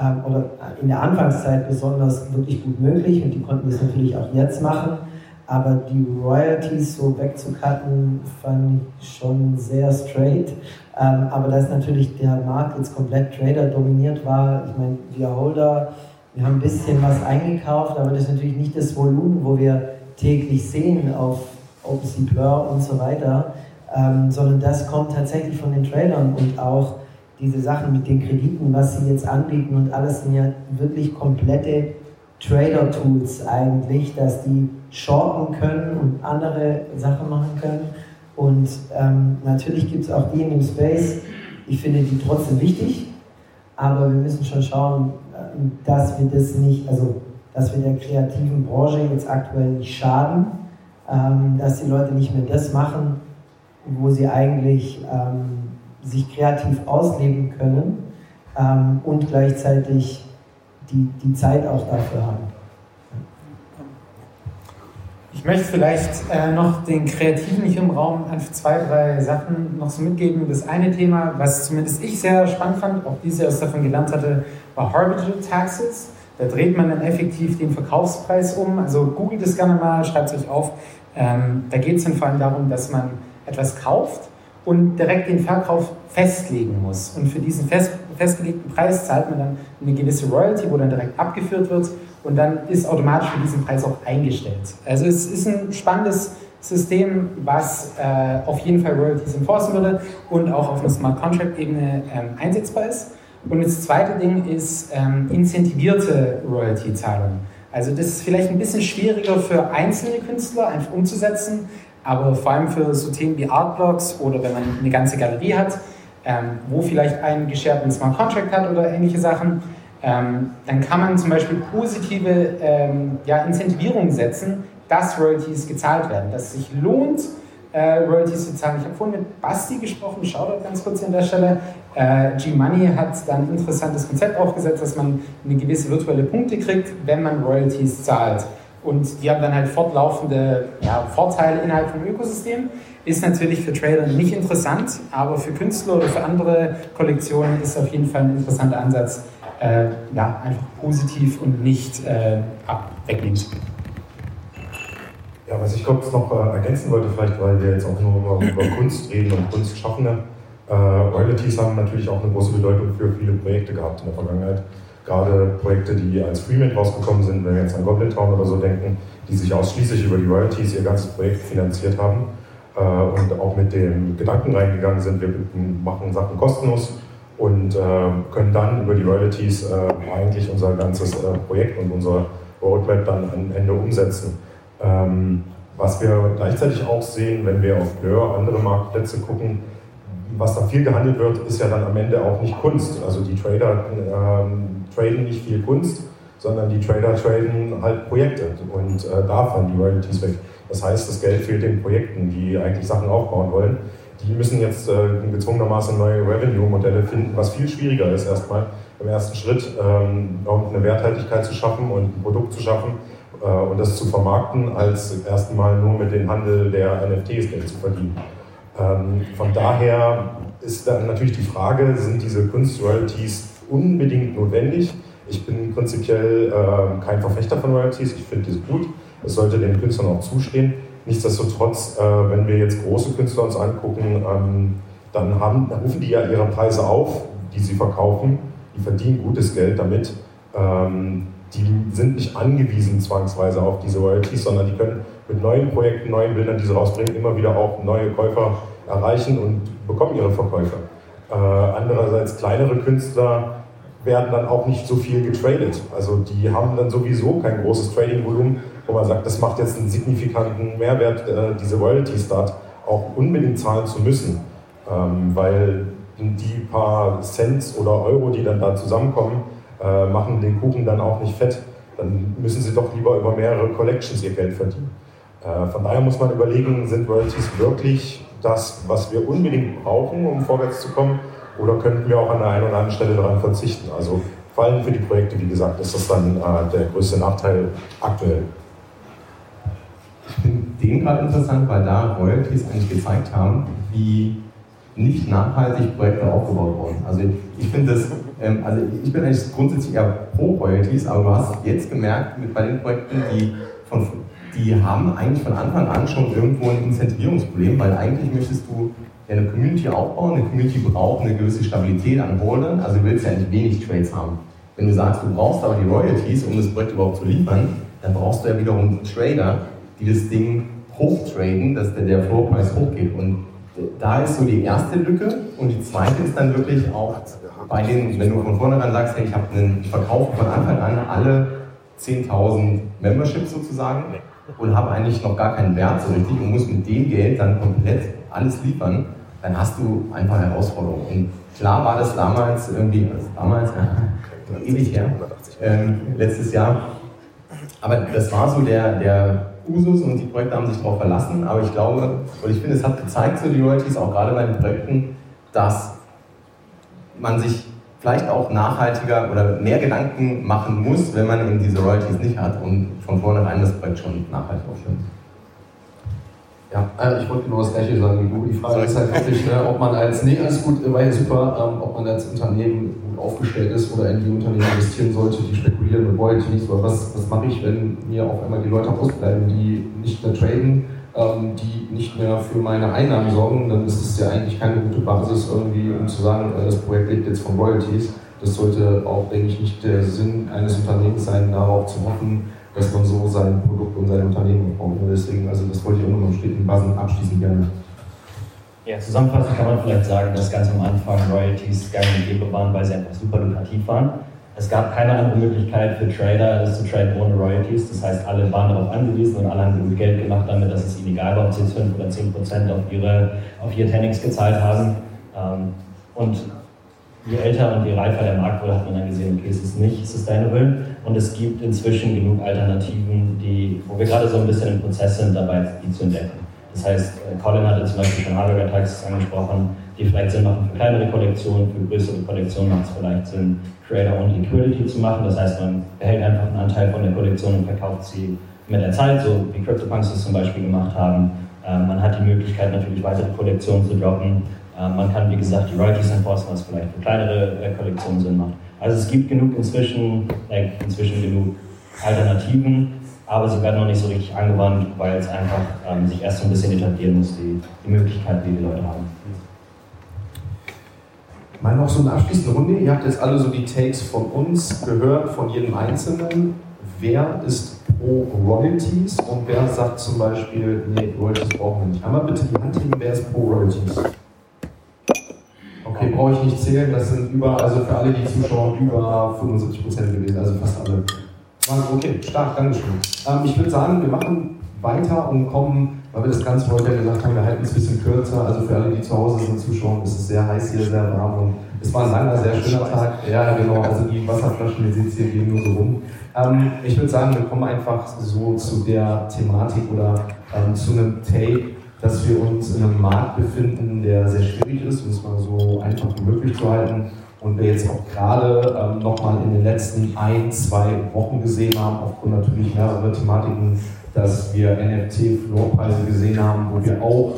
ähm, oder in der Anfangszeit besonders wirklich gut möglich und die konnten das natürlich auch jetzt machen. Aber die Royalties so wegzucutten, fand ich schon sehr straight. Ähm, aber dass natürlich der Markt jetzt komplett Trader dominiert war, ich meine, wir Holder, wir haben ein bisschen was eingekauft, aber das ist natürlich nicht das Volumen, wo wir täglich sehen auf OpenSea Blur und so weiter, ähm, sondern das kommt tatsächlich von den Tradern und auch diese Sachen mit den Krediten, was sie jetzt anbieten und alles sind ja wirklich komplette Trader-Tools eigentlich, dass die shorten können und andere Sachen machen können. Und ähm, natürlich gibt es auch die in dem Space, ich finde die trotzdem wichtig, aber wir müssen schon schauen, ähm, dass wir das nicht, also dass wir der kreativen Branche jetzt aktuell nicht schaden, ähm, dass die Leute nicht mehr das machen, wo sie eigentlich ähm, sich kreativ ausleben können ähm, und gleichzeitig die, die Zeit auch dafür haben. Ich möchte vielleicht äh, noch den Kreativen hier im Raum einfach zwei, drei Sachen noch so mitgeben. Das eine Thema, was zumindest ich sehr spannend fand, auch diese erst davon gelernt hatte, war Harbinger Taxes. Da dreht man dann effektiv den Verkaufspreis um. Also googelt es gerne mal, schreibt es euch auf. Ähm, da geht es dann vor allem darum, dass man etwas kauft und direkt den Verkauf festlegen muss. Und für diesen fest, festgelegten Preis zahlt man dann eine gewisse Royalty, wo dann direkt abgeführt wird und dann ist automatisch für diesen Preis auch eingestellt. Also es ist ein spannendes System, was äh, auf jeden Fall Royalties enforcen würde und auch auf einer Smart Contract Ebene ähm, einsetzbar ist. Und das zweite Ding ist ähm, incentivierte Royalty-Zahlung. Also das ist vielleicht ein bisschen schwieriger für einzelne Künstler einfach umzusetzen, aber vor allem für so Themen wie Artblocks oder wenn man eine ganze Galerie hat, ähm, wo vielleicht ein gescherten Smart Contract hat oder ähnliche Sachen, ähm, dann kann man zum Beispiel positive ähm, ja, Incentivierungen setzen, dass Royalties gezahlt werden, dass es sich lohnt, äh, Royalties zu zahlen. Ich habe vorhin mit Basti gesprochen, Shoutout ganz kurz an der Stelle. Äh, G-Money hat dann ein interessantes Konzept aufgesetzt, dass man eine gewisse virtuelle Punkte kriegt, wenn man Royalties zahlt und die haben dann halt fortlaufende ja, Vorteile innerhalb vom Ökosystem. Ist natürlich für Trader nicht interessant, aber für Künstler oder für andere Kollektionen ist auf jeden Fall ein interessanter Ansatz, äh, ja, einfach positiv und nicht äh, wegnehmend. Ja, was ich kurz noch äh, ergänzen wollte, vielleicht, weil wir jetzt auch nur über, über Kunst reden und Kunstschaffende. Äh, Royalties haben natürlich auch eine große Bedeutung für viele Projekte gehabt in der Vergangenheit gerade Projekte, die als Freemade rausgekommen sind, wenn wir jetzt an Goblin Town oder so denken, die sich ausschließlich über die Royalties ihr ganzes Projekt finanziert haben äh, und auch mit dem Gedanken reingegangen sind, wir machen Sachen kostenlos und äh, können dann über die Royalties äh, eigentlich unser ganzes äh, Projekt und unser Roadmap dann am Ende umsetzen. Ähm, was wir gleichzeitig auch sehen, wenn wir auf Blur andere Marktplätze gucken, was da viel gehandelt wird, ist ja dann am Ende auch nicht Kunst. Also die Trader ähm, traden nicht viel Kunst, sondern die Trader traden halt Projekte und äh, da fallen die Royalties weg. Das heißt, das Geld fehlt den Projekten, die eigentlich Sachen aufbauen wollen. Die müssen jetzt äh, gezwungenermaßen neue Revenue-Modelle finden, was viel schwieriger ist erstmal im ersten Schritt, ähm, eine Werthaltigkeit zu schaffen und ein Produkt zu schaffen äh, und das zu vermarkten, als erstmal nur mit dem Handel der NFTs Geld zu verdienen. Ähm, von daher ist dann natürlich die Frage, sind diese Kunst-Royalties unbedingt notwendig? Ich bin prinzipiell äh, kein Verfechter von Royalties, ich finde diese gut. Es sollte den Künstlern auch zustehen. Nichtsdestotrotz, äh, wenn wir jetzt große Künstler uns angucken, ähm, dann, haben, dann rufen die ja ihre Preise auf, die sie verkaufen. Die verdienen gutes Geld damit. Ähm, die sind nicht angewiesen zwangsweise auf diese Royalties, sondern die können mit neuen Projekten, neuen Bildern, die sie rausbringen, immer wieder auch neue Käufer erreichen und bekommen ihre Verkäufer. Äh, andererseits kleinere Künstler werden dann auch nicht so viel getradet. Also die haben dann sowieso kein großes Trading-Volumen, wo man sagt, das macht jetzt einen signifikanten Mehrwert, äh, diese Royalties dort auch unbedingt zahlen zu müssen. Ähm, weil die paar Cent oder Euro, die dann da zusammenkommen, äh, machen den Kuchen dann auch nicht fett. Dann müssen sie doch lieber über mehrere Collections ihr Geld verdienen. Äh, von daher muss man überlegen, sind Royalties wirklich das, was wir unbedingt brauchen, um vorwärts zu kommen, oder könnten wir auch an der einen oder anderen Stelle daran verzichten? Also vor allem für die Projekte, wie gesagt, ist das dann äh, der größte Nachteil aktuell. Ich finde den gerade interessant, weil da Royalties eigentlich gezeigt haben, wie nicht nachhaltig Projekte aufgebaut wurden. Also ich finde das, ähm, also ich bin eigentlich grundsätzlich eher pro Royalties, aber du hast jetzt gemerkt, mit bei den Projekten, die von die haben eigentlich von Anfang an schon irgendwo ein Incentivierungsproblem, weil eigentlich möchtest du ja eine Community aufbauen, eine Community braucht eine gewisse Stabilität an Holdern, also du willst ja nicht wenig Trades haben. Wenn du sagst, du brauchst aber die Royalties, um das Projekt überhaupt zu liefern, dann brauchst du ja wiederum Trader, die das Ding hochtraden, dass der, der Floorpreis hochgeht. Und da ist so die erste Lücke und die zweite ist dann wirklich auch bei den, wenn du von vornherein sagst, hey, ich, einen, ich verkaufe von Anfang an alle 10.000 Memberships sozusagen und habe eigentlich noch gar keinen Wert so richtig und muss mit dem Geld dann komplett alles liefern, dann hast du einfach Herausforderungen. Und klar war das damals irgendwie, also damals, (laughs) ja, ewig her, ähm, letztes Jahr, aber das war so der, der Usus und die Projekte haben sich darauf verlassen, aber ich glaube, und ich finde, es hat gezeigt, so die Royalties, auch gerade bei den Projekten, dass man sich vielleicht auch nachhaltiger oder mehr Gedanken machen muss, wenn man eben diese Royalties nicht hat und von vornherein das Projekt schon nachhaltig aufstellt. Ja, äh, ich wollte genau das gleiche sagen. Die Frage ist halt wirklich, ne, ob man als, nee, alles gut, war ja super, ähm, ob man als Unternehmen gut aufgestellt ist oder in die Unternehmen investieren sollte, die spekulieren mit Royalties. Oder was, was mache ich, wenn mir auf einmal die Leute ausbleiben, die nicht mehr traden, ähm, die nicht mehr für meine Einnahmen sorgen, dann ist es ja eigentlich keine gute Basis irgendwie, um zu sagen, äh, das Projekt lebt jetzt von Royalties. Das sollte auch, denke ich, nicht der Sinn eines Unternehmens sein, darauf zu hoffen, dass man so sein Produkt und sein Unternehmen aufbaut. Und deswegen, also das wollte ich auch nochmal steten, Basen abschließend gerne. Ja, zusammenfassend kann man vielleicht sagen, dass ganz am Anfang Royalties gang und gäbe waren, weil sie einfach super lukrativ waren. Es gab keine andere Möglichkeit für Trader, das zu traden ohne Royalties. Das heißt, alle waren darauf angewiesen und alle haben genug Geld gemacht damit, dass es ihnen egal war, ob sie jetzt 5 oder 10 Prozent auf ihre, auf ihr Tennings gezahlt haben. Ähm, und je älter und je reifer der Markt wurde, hat man dann gesehen, okay, es ist nicht sustainable. Und es gibt inzwischen genug Alternativen, die, wo wir gerade so ein bisschen im Prozess sind, dabei die zu entdecken. Das heißt, äh, Colin hatte zum Beispiel schon Hardware Taxes angesprochen, die vielleicht Sinn machen für kleinere Kollektionen, für größere Kollektionen macht es vielleicht Sinn, Creator und Liquidity zu machen. Das heißt, man behält einfach einen Anteil von der Kollektion und verkauft sie mit der Zeit, so wie CryptoPunks es zum Beispiel gemacht haben. Ähm, man hat die Möglichkeit, natürlich weitere Kollektionen zu droppen. Ähm, man kann, wie gesagt, die Royalties enforcen, was vielleicht für kleinere äh, Kollektionen Sinn macht. Also es gibt genug inzwischen, äh, inzwischen genug Alternativen, aber sie werden noch nicht so richtig angewandt, weil es einfach ähm, sich erst so ein bisschen etablieren muss, die, die Möglichkeit, die die Leute haben. Mal noch so eine abschließende Runde. Ihr habt jetzt alle so die Takes von uns gehört, von jedem Einzelnen. Wer ist pro Royalties und wer sagt zum Beispiel, nee, Royalties brauchen wir nicht. Einmal bitte die Hand heben, wer ist pro Royalties? Okay, brauche ich nicht zählen, das sind über, also für alle, die zuschauen, über 75 Prozent gewesen, also fast alle. Okay, stark, Dankeschön. Ähm, ich würde sagen, wir machen weiter und kommen, weil wir das Ganze heute gesagt haben, wir halten es ein bisschen kürzer. Also für alle, die zu Hause sind, zuschauen, ist es sehr heiß hier, sehr warm und es war ein langer, sehr schöner Tag. Ja, genau, also die Wasserflaschen, ihr seht hier, gehen nur so rum. Ähm, ich würde sagen, wir kommen einfach so zu der Thematik oder ähm, zu einem Take, dass wir uns in einem Markt befinden, der sehr schwierig ist, um es mal so einfach wie möglich zu halten. Und wir jetzt auch gerade ähm, nochmal in den letzten ein, zwei Wochen gesehen haben, aufgrund natürlich mehrerer Thematiken, dass wir NFT-Floorpreise gesehen haben, wo wir auch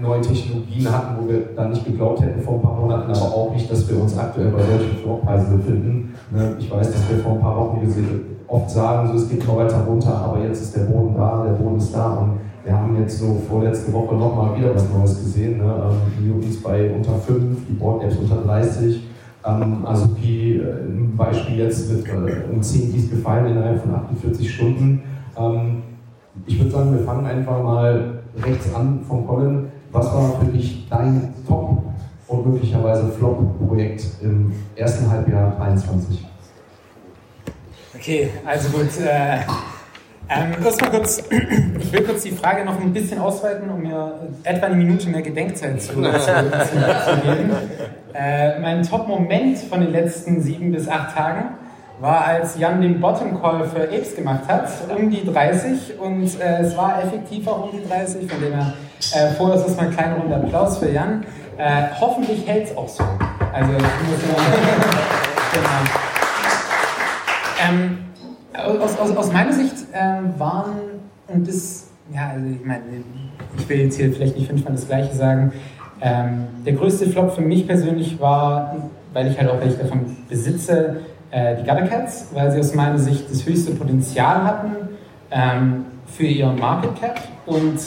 neue Technologien hatten, wo wir dann nicht geglaubt hätten vor ein paar Monaten, aber auch nicht, dass wir uns aktuell bei solchen Floorpreisen befinden. Ne, ich weiß, dass wir vor ein paar Wochen oft sagen, so, es geht noch weiter runter, aber jetzt ist der Boden da, der Boden ist da und wir haben jetzt so vorletzte Woche nochmal wieder was Neues gesehen. Ne? Ähm, Newtons bei unter 5, die Board-Apps unter 30. Ähm, Azuki äh, ein Beispiel jetzt mit äh, um 10 Keys gefallen innerhalb von 48 Stunden. Ähm, ich würde sagen, wir fangen einfach mal rechts an von Colin. Was war für dich dein Top- und möglicherweise Flop-Projekt im ersten Halbjahr 2023? Okay, also gut. Äh ähm, erstmal kurz, (clears throat) ich will kurz die Frage noch ein bisschen ausweiten, um mir etwa eine Minute mehr Gedenkzeit zu, zu, zu geben. Äh, mein Top-Moment von den letzten sieben bis acht Tagen war, als Jan den Bottom Call für Apes gemacht hat, um die 30 und äh, es war effektiv auch um die 30, von dem her äh, vorher ist mal ein kleiner Runde Applaus für Jan. Äh, hoffentlich hält es auch so. Also ich muss (laughs) genau. ähm, aus, aus, aus meiner Sicht ähm, waren, und das, ja, also ich meine, ich will jetzt hier vielleicht nicht fünfmal das Gleiche sagen, ähm, der größte Flop für mich persönlich war, weil ich halt auch welche davon besitze, äh, die Gutter Cats, weil sie aus meiner Sicht das höchste Potenzial hatten ähm, für ihr Market Cap und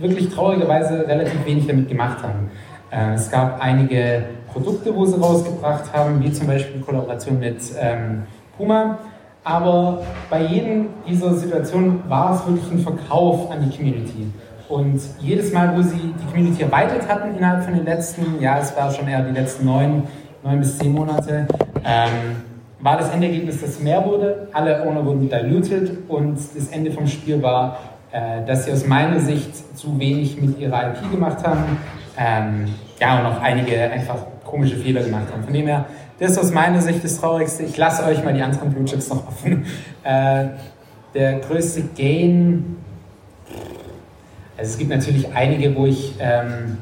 wirklich traurigerweise relativ wenig damit gemacht haben. Äh, es gab einige Produkte, wo sie rausgebracht haben, wie zum Beispiel Kollaboration mit ähm, Puma. Aber bei jedem dieser Situationen war es wirklich ein Verkauf an die Community. Und jedes Mal, wo sie die Community erweitert hatten innerhalb von den letzten, ja, es war schon eher die letzten neun, neun bis zehn Monate, ähm, war das Endergebnis, dass mehr wurde. Alle Owner wurden diluted und das Ende vom Spiel war, äh, dass sie aus meiner Sicht zu wenig mit ihrer IP gemacht haben. Ähm, ja, und auch einige einfach komische Fehler gemacht haben. Von dem her, das ist aus meiner Sicht das Traurigste. Ich lasse euch mal die anderen Blue Chips noch offen. Äh, der größte Gain, also es gibt natürlich einige, wo ich, ähm,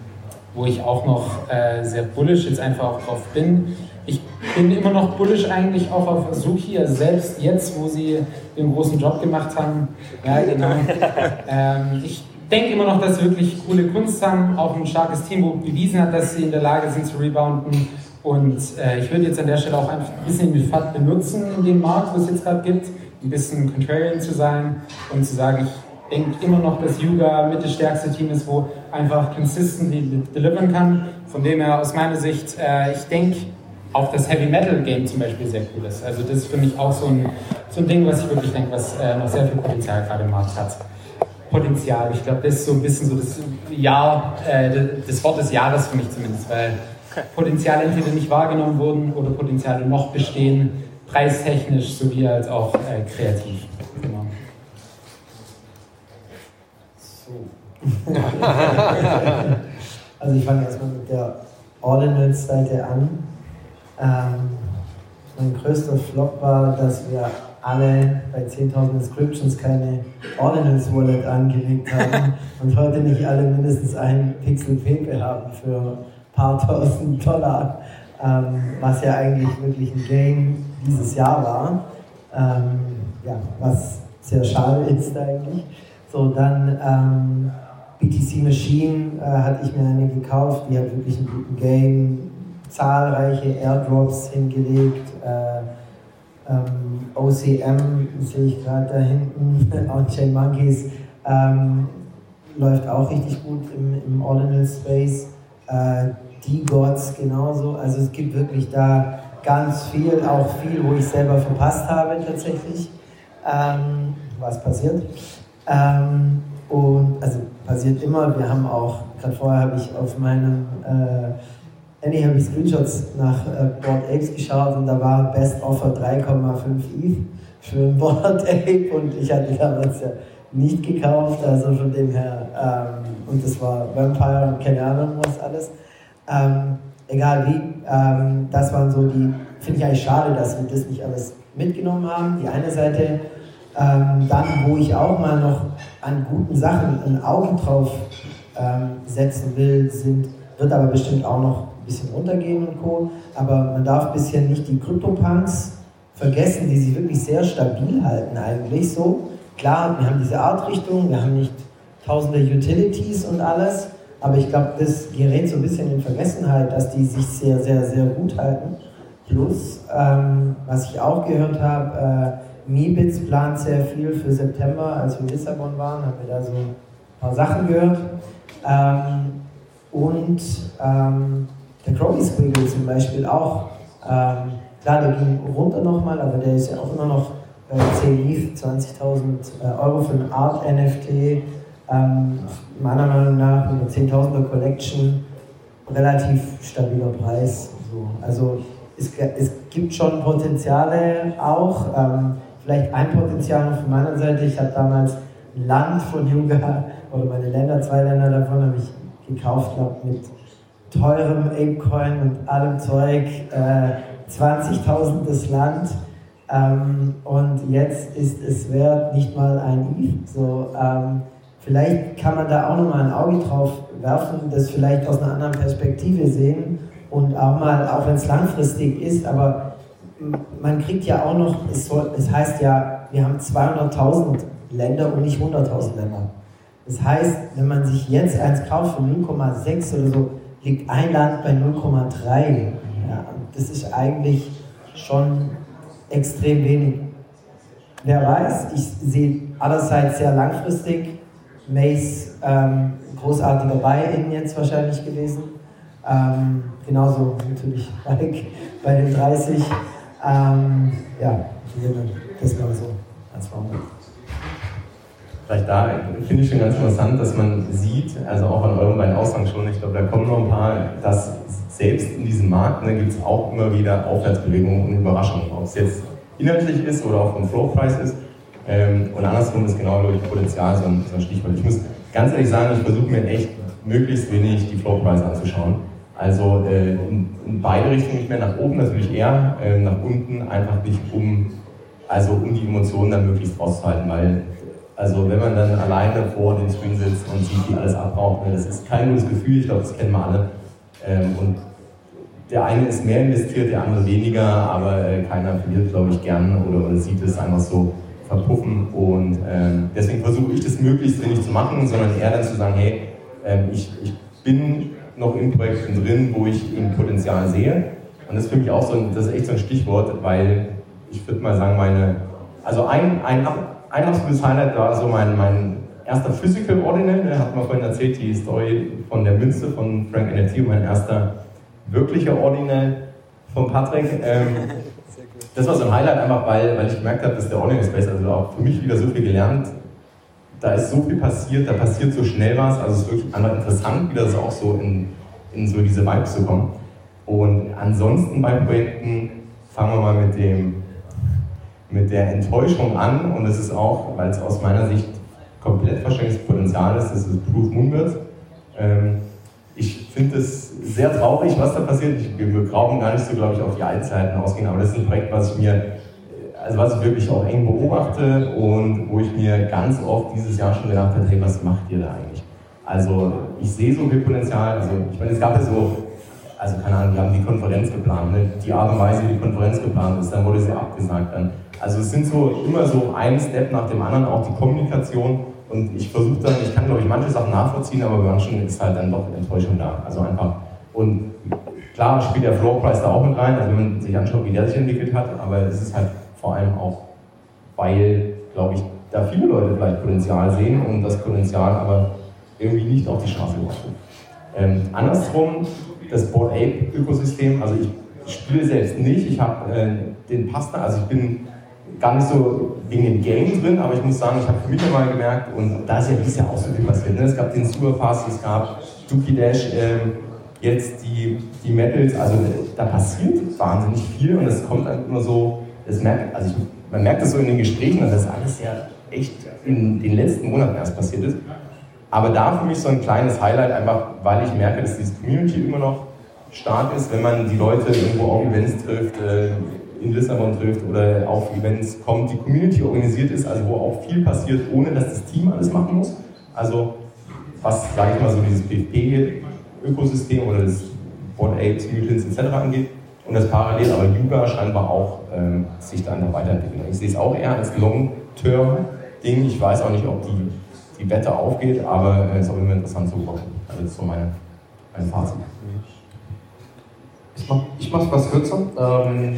wo ich auch noch äh, sehr bullish jetzt einfach auch drauf bin. Ich bin immer noch bullish eigentlich auch auf Azuki, also selbst jetzt, wo sie den großen Job gemacht haben. Ja, genau. (laughs) ähm, ich denke immer noch, dass sie wirklich coole Kunst haben, auch ein starkes Team, wo bewiesen hat, dass sie in der Lage sind zu rebounden. Und äh, ich würde jetzt an der Stelle auch einfach ein bisschen die FAT benutzen in dem Markt, wo es jetzt gerade gibt, ein bisschen contrarian zu sein und zu sagen, ich denke immer noch, dass Yuga mit das stärkste Team ist, wo einfach consistently deliveren kann. Von dem her aus meiner Sicht, äh, ich denke, auch das Heavy Metal Game zum Beispiel sehr cool ist. Also das ist für mich auch so ein, so ein Ding, was ich wirklich denke, was äh, noch sehr viel Potenzial gerade im Markt hat. Potenzial, ich glaube, das ist so ein bisschen so das Jahr, äh, das Wort des Jahres für mich zumindest, weil Potenziale entweder nicht wahrgenommen wurden oder Potenziale noch bestehen, preistechnisch sowie als auch äh, kreativ. Genau. So. (laughs) also ich fange erstmal mit der Ordinals-Seite an. Ähm, mein größter Flop war, dass wir alle bei 10.000 Inscriptions keine Ordinals Wallet angelegt haben und heute nicht alle mindestens ein Pixel Pepe haben für ein paar tausend Dollar, ähm, was ja eigentlich wirklich ein Game dieses Jahr war. Ähm, ja, was sehr schade ist eigentlich. So, dann ähm, BTC Machine äh, hatte ich mir eine gekauft, die hat wirklich einen guten Game, zahlreiche Airdrops hingelegt. Äh, ähm, OCM sehe ich gerade da hinten, (laughs) On-Chain Monkeys, ähm, läuft auch richtig gut im, im Ordinal Space. Äh, D-Gods genauso. Also es gibt wirklich da ganz viel, auch viel, wo ich selber verpasst habe tatsächlich, ähm, was passiert. Ähm, und also passiert immer. Wir haben auch, gerade vorher habe ich auf meinem äh, Handy habe ich Screenshots nach äh, Board Apes geschaut und da war Best Offer 3,5 ETH für ein (laughs) Board Ape und ich hatte damals ja nicht gekauft, also von dem her, ähm, und das war Vampire und keine Ahnung was alles. Ähm, egal wie, ähm, das waren so die, finde ich eigentlich schade, dass wir das nicht alles mitgenommen haben. Die eine Seite, ähm, dann, wo ich auch mal noch an guten Sachen ein Auge drauf ähm, setzen will, sind, wird aber bestimmt auch noch bisschen runtergehen und Co. Aber man darf bisher nicht die Crypto-Punks vergessen, die sich wirklich sehr stabil halten eigentlich so. Klar, wir haben diese Art-Richtung, wir haben nicht tausende Utilities und alles, aber ich glaube, das gerät so ein bisschen in Vergessenheit, dass die sich sehr, sehr, sehr gut halten. Plus, ähm, was ich auch gehört habe, äh, Mibits plant sehr viel für September, als wir in Lissabon waren, haben wir da so ein paar Sachen gehört. Ähm, und ähm, der Crowley Squiggle zum Beispiel auch. Ähm, klar, der ging runter nochmal, aber der ist ja auch immer noch bei 10 ETH, 20.000 Euro für ein Art-NFT. Ähm, meiner Meinung nach mit einer 10.000er Collection relativ stabiler Preis. So. Also es, es, gibt schon Potenziale auch. Ähm, vielleicht ein Potenzial von meiner Seite. Ich habe damals Land von Yuga, oder meine Länder, zwei Länder davon habe ich gekauft, glaube mit teurem Apecoin und allem Zeug, äh, 20.000 Land ähm, und jetzt ist es wert nicht mal ein Eve. So, ähm, vielleicht kann man da auch nochmal ein Auge drauf werfen, das vielleicht aus einer anderen Perspektive sehen und auch mal, auch wenn es langfristig ist, aber man kriegt ja auch noch, es, soll, es heißt ja, wir haben 200.000 Länder und nicht 100.000 Länder. Das heißt, wenn man sich jetzt eins kauft von 0,6 oder so, liegt ein Land bei 0,3. Ja, das ist eigentlich schon extrem wenig. Wer weiß, ich sehe allerseits sehr langfristig. Mace, ähm, großartiger Buy-in jetzt wahrscheinlich gewesen. Ähm, genauso natürlich (laughs) bei, bei den 30. Ähm, ja, das mal so als Founder. Vielleicht da finde ich schon ganz interessant, dass man sieht, also auch an euren beiden Aussagen schon, ich glaube, da kommen noch ein paar, dass selbst in diesem Markt ne, gibt es auch immer wieder Aufwärtsbewegungen und Überraschungen, ob es jetzt inhaltlich ist oder auch vom Flowpreis ist. Ähm, und andersrum ist genau, glaube ich, Potenzial so ein, so ein Stichwort. Ich muss ganz ehrlich sagen, ich versuche mir echt möglichst wenig die Flowpreise anzuschauen. Also äh, in, in, beide Richtungen, nicht mehr nach oben natürlich eher, äh, nach unten einfach nicht um, also um die Emotionen dann möglichst rauszuhalten, weil also wenn man dann alleine vor dem Screen sitzt und sieht, wie alles abbraucht, ne, das ist kein gutes Gefühl, ich glaube, das kennen wir alle. Ähm, und der eine ist mehr investiert, der andere weniger, aber äh, keiner verliert, glaube ich, gern oder, sieht es einfach so verpuffen. Und ähm, deswegen versuche ich das möglichst wenig zu machen, sondern eher dann zu sagen, hey, ähm, ich, ich bin noch in Projekten drin, wo ich eben Potenzial sehe. Und das ist für mich auch so ein, das ist echt so ein Stichwort, weil ich würde mal sagen, meine, also ein, ein, ein absolutes Highlight war so mein, mein erster Physical Ordinal, der hat man vorhin erzählt, die Story von der Münze von Frank NFT, mein erster wirklicher Ordinal von Patrick. Ähm, das war so ein Highlight einfach, weil, weil ich gemerkt habe, dass der Ordinal Space, also auch für mich wieder so viel gelernt, da ist so viel passiert, da passiert so schnell was, also es ist wirklich einfach interessant, wieder so auch so in, in so diese Vibes zu kommen. Und ansonsten bei Projekten fangen wir mal mit dem mit der Enttäuschung an und es ist auch, weil es aus meiner Sicht komplett verschenktes Potenzial ist, das ist Proof Moonbird. Ähm, ich finde es sehr traurig, was da passiert. Ich, wir brauchen gar nicht so, glaube ich, auf die Einzelheiten ausgehen, aber das ist ein Projekt, was ich mir, also was ich wirklich auch eng beobachte und wo ich mir ganz oft dieses Jahr schon gedacht habe, hey, was macht ihr da eigentlich? Also ich sehe so viel Potenzial. Also ich meine, es gab ja so, also keine Ahnung, wir haben die Konferenz geplant, ne? die Art und Weise, wie die Konferenz geplant ist, dann wurde sie abgesagt. Dann. Also es sind so immer so ein Step nach dem anderen, auch die Kommunikation. Und ich versuche dann, ich kann glaube ich manche Sachen nachvollziehen, aber bei manchen ist halt dann doch Enttäuschung da. Also einfach. Und klar spielt der Floor Price da auch mit rein, also wenn man sich anschaut, wie der sich entwickelt hat, aber es ist halt vor allem auch, weil, glaube ich, da viele Leute vielleicht Potenzial sehen und das Potenzial aber irgendwie nicht auf die Straße gebracht. Ähm, andersrum, das Board Ape Ökosystem, also ich, spiele selbst nicht, ich habe äh, den Pasta, also ich bin gar nicht so wegen dem Game drin, aber ich muss sagen, ich habe für mich mal gemerkt, und da ist ja dieses Jahr auch so viel passiert. Ne? Es gab den Superpass, es gab Dookie Dash, ähm, jetzt die, die Metals, also da passiert wahnsinnig viel und es kommt einfach nur so, das merkt, also ich, man merkt das so in den Gesprächen, dass das alles ja echt in den letzten Monaten erst passiert ist. Aber da für mich so ein kleines Highlight, einfach weil ich merke, dass diese Community immer noch stark ist, wenn man die Leute irgendwo auf Events trifft, äh, in Lissabon trifft oder auf Events kommt, die Community organisiert ist, also wo auch viel passiert, ohne dass das Team alles machen muss. Also was, sage ich mal, so dieses PFP-Ökosystem oder das Board Apes, Mutants etc. angeht. Und das parallel aber Yuga scheinbar auch ähm, sich dann weiterentwickeln. Ich sehe es auch eher als Long-Term-Ding. Ich weiß auch nicht, ob die die Wette aufgeht, aber es ist auch immer interessant zu beobachten. Also das ist so meine, mein Fazit. Ich mache ich mach's was kürzer. Ähm,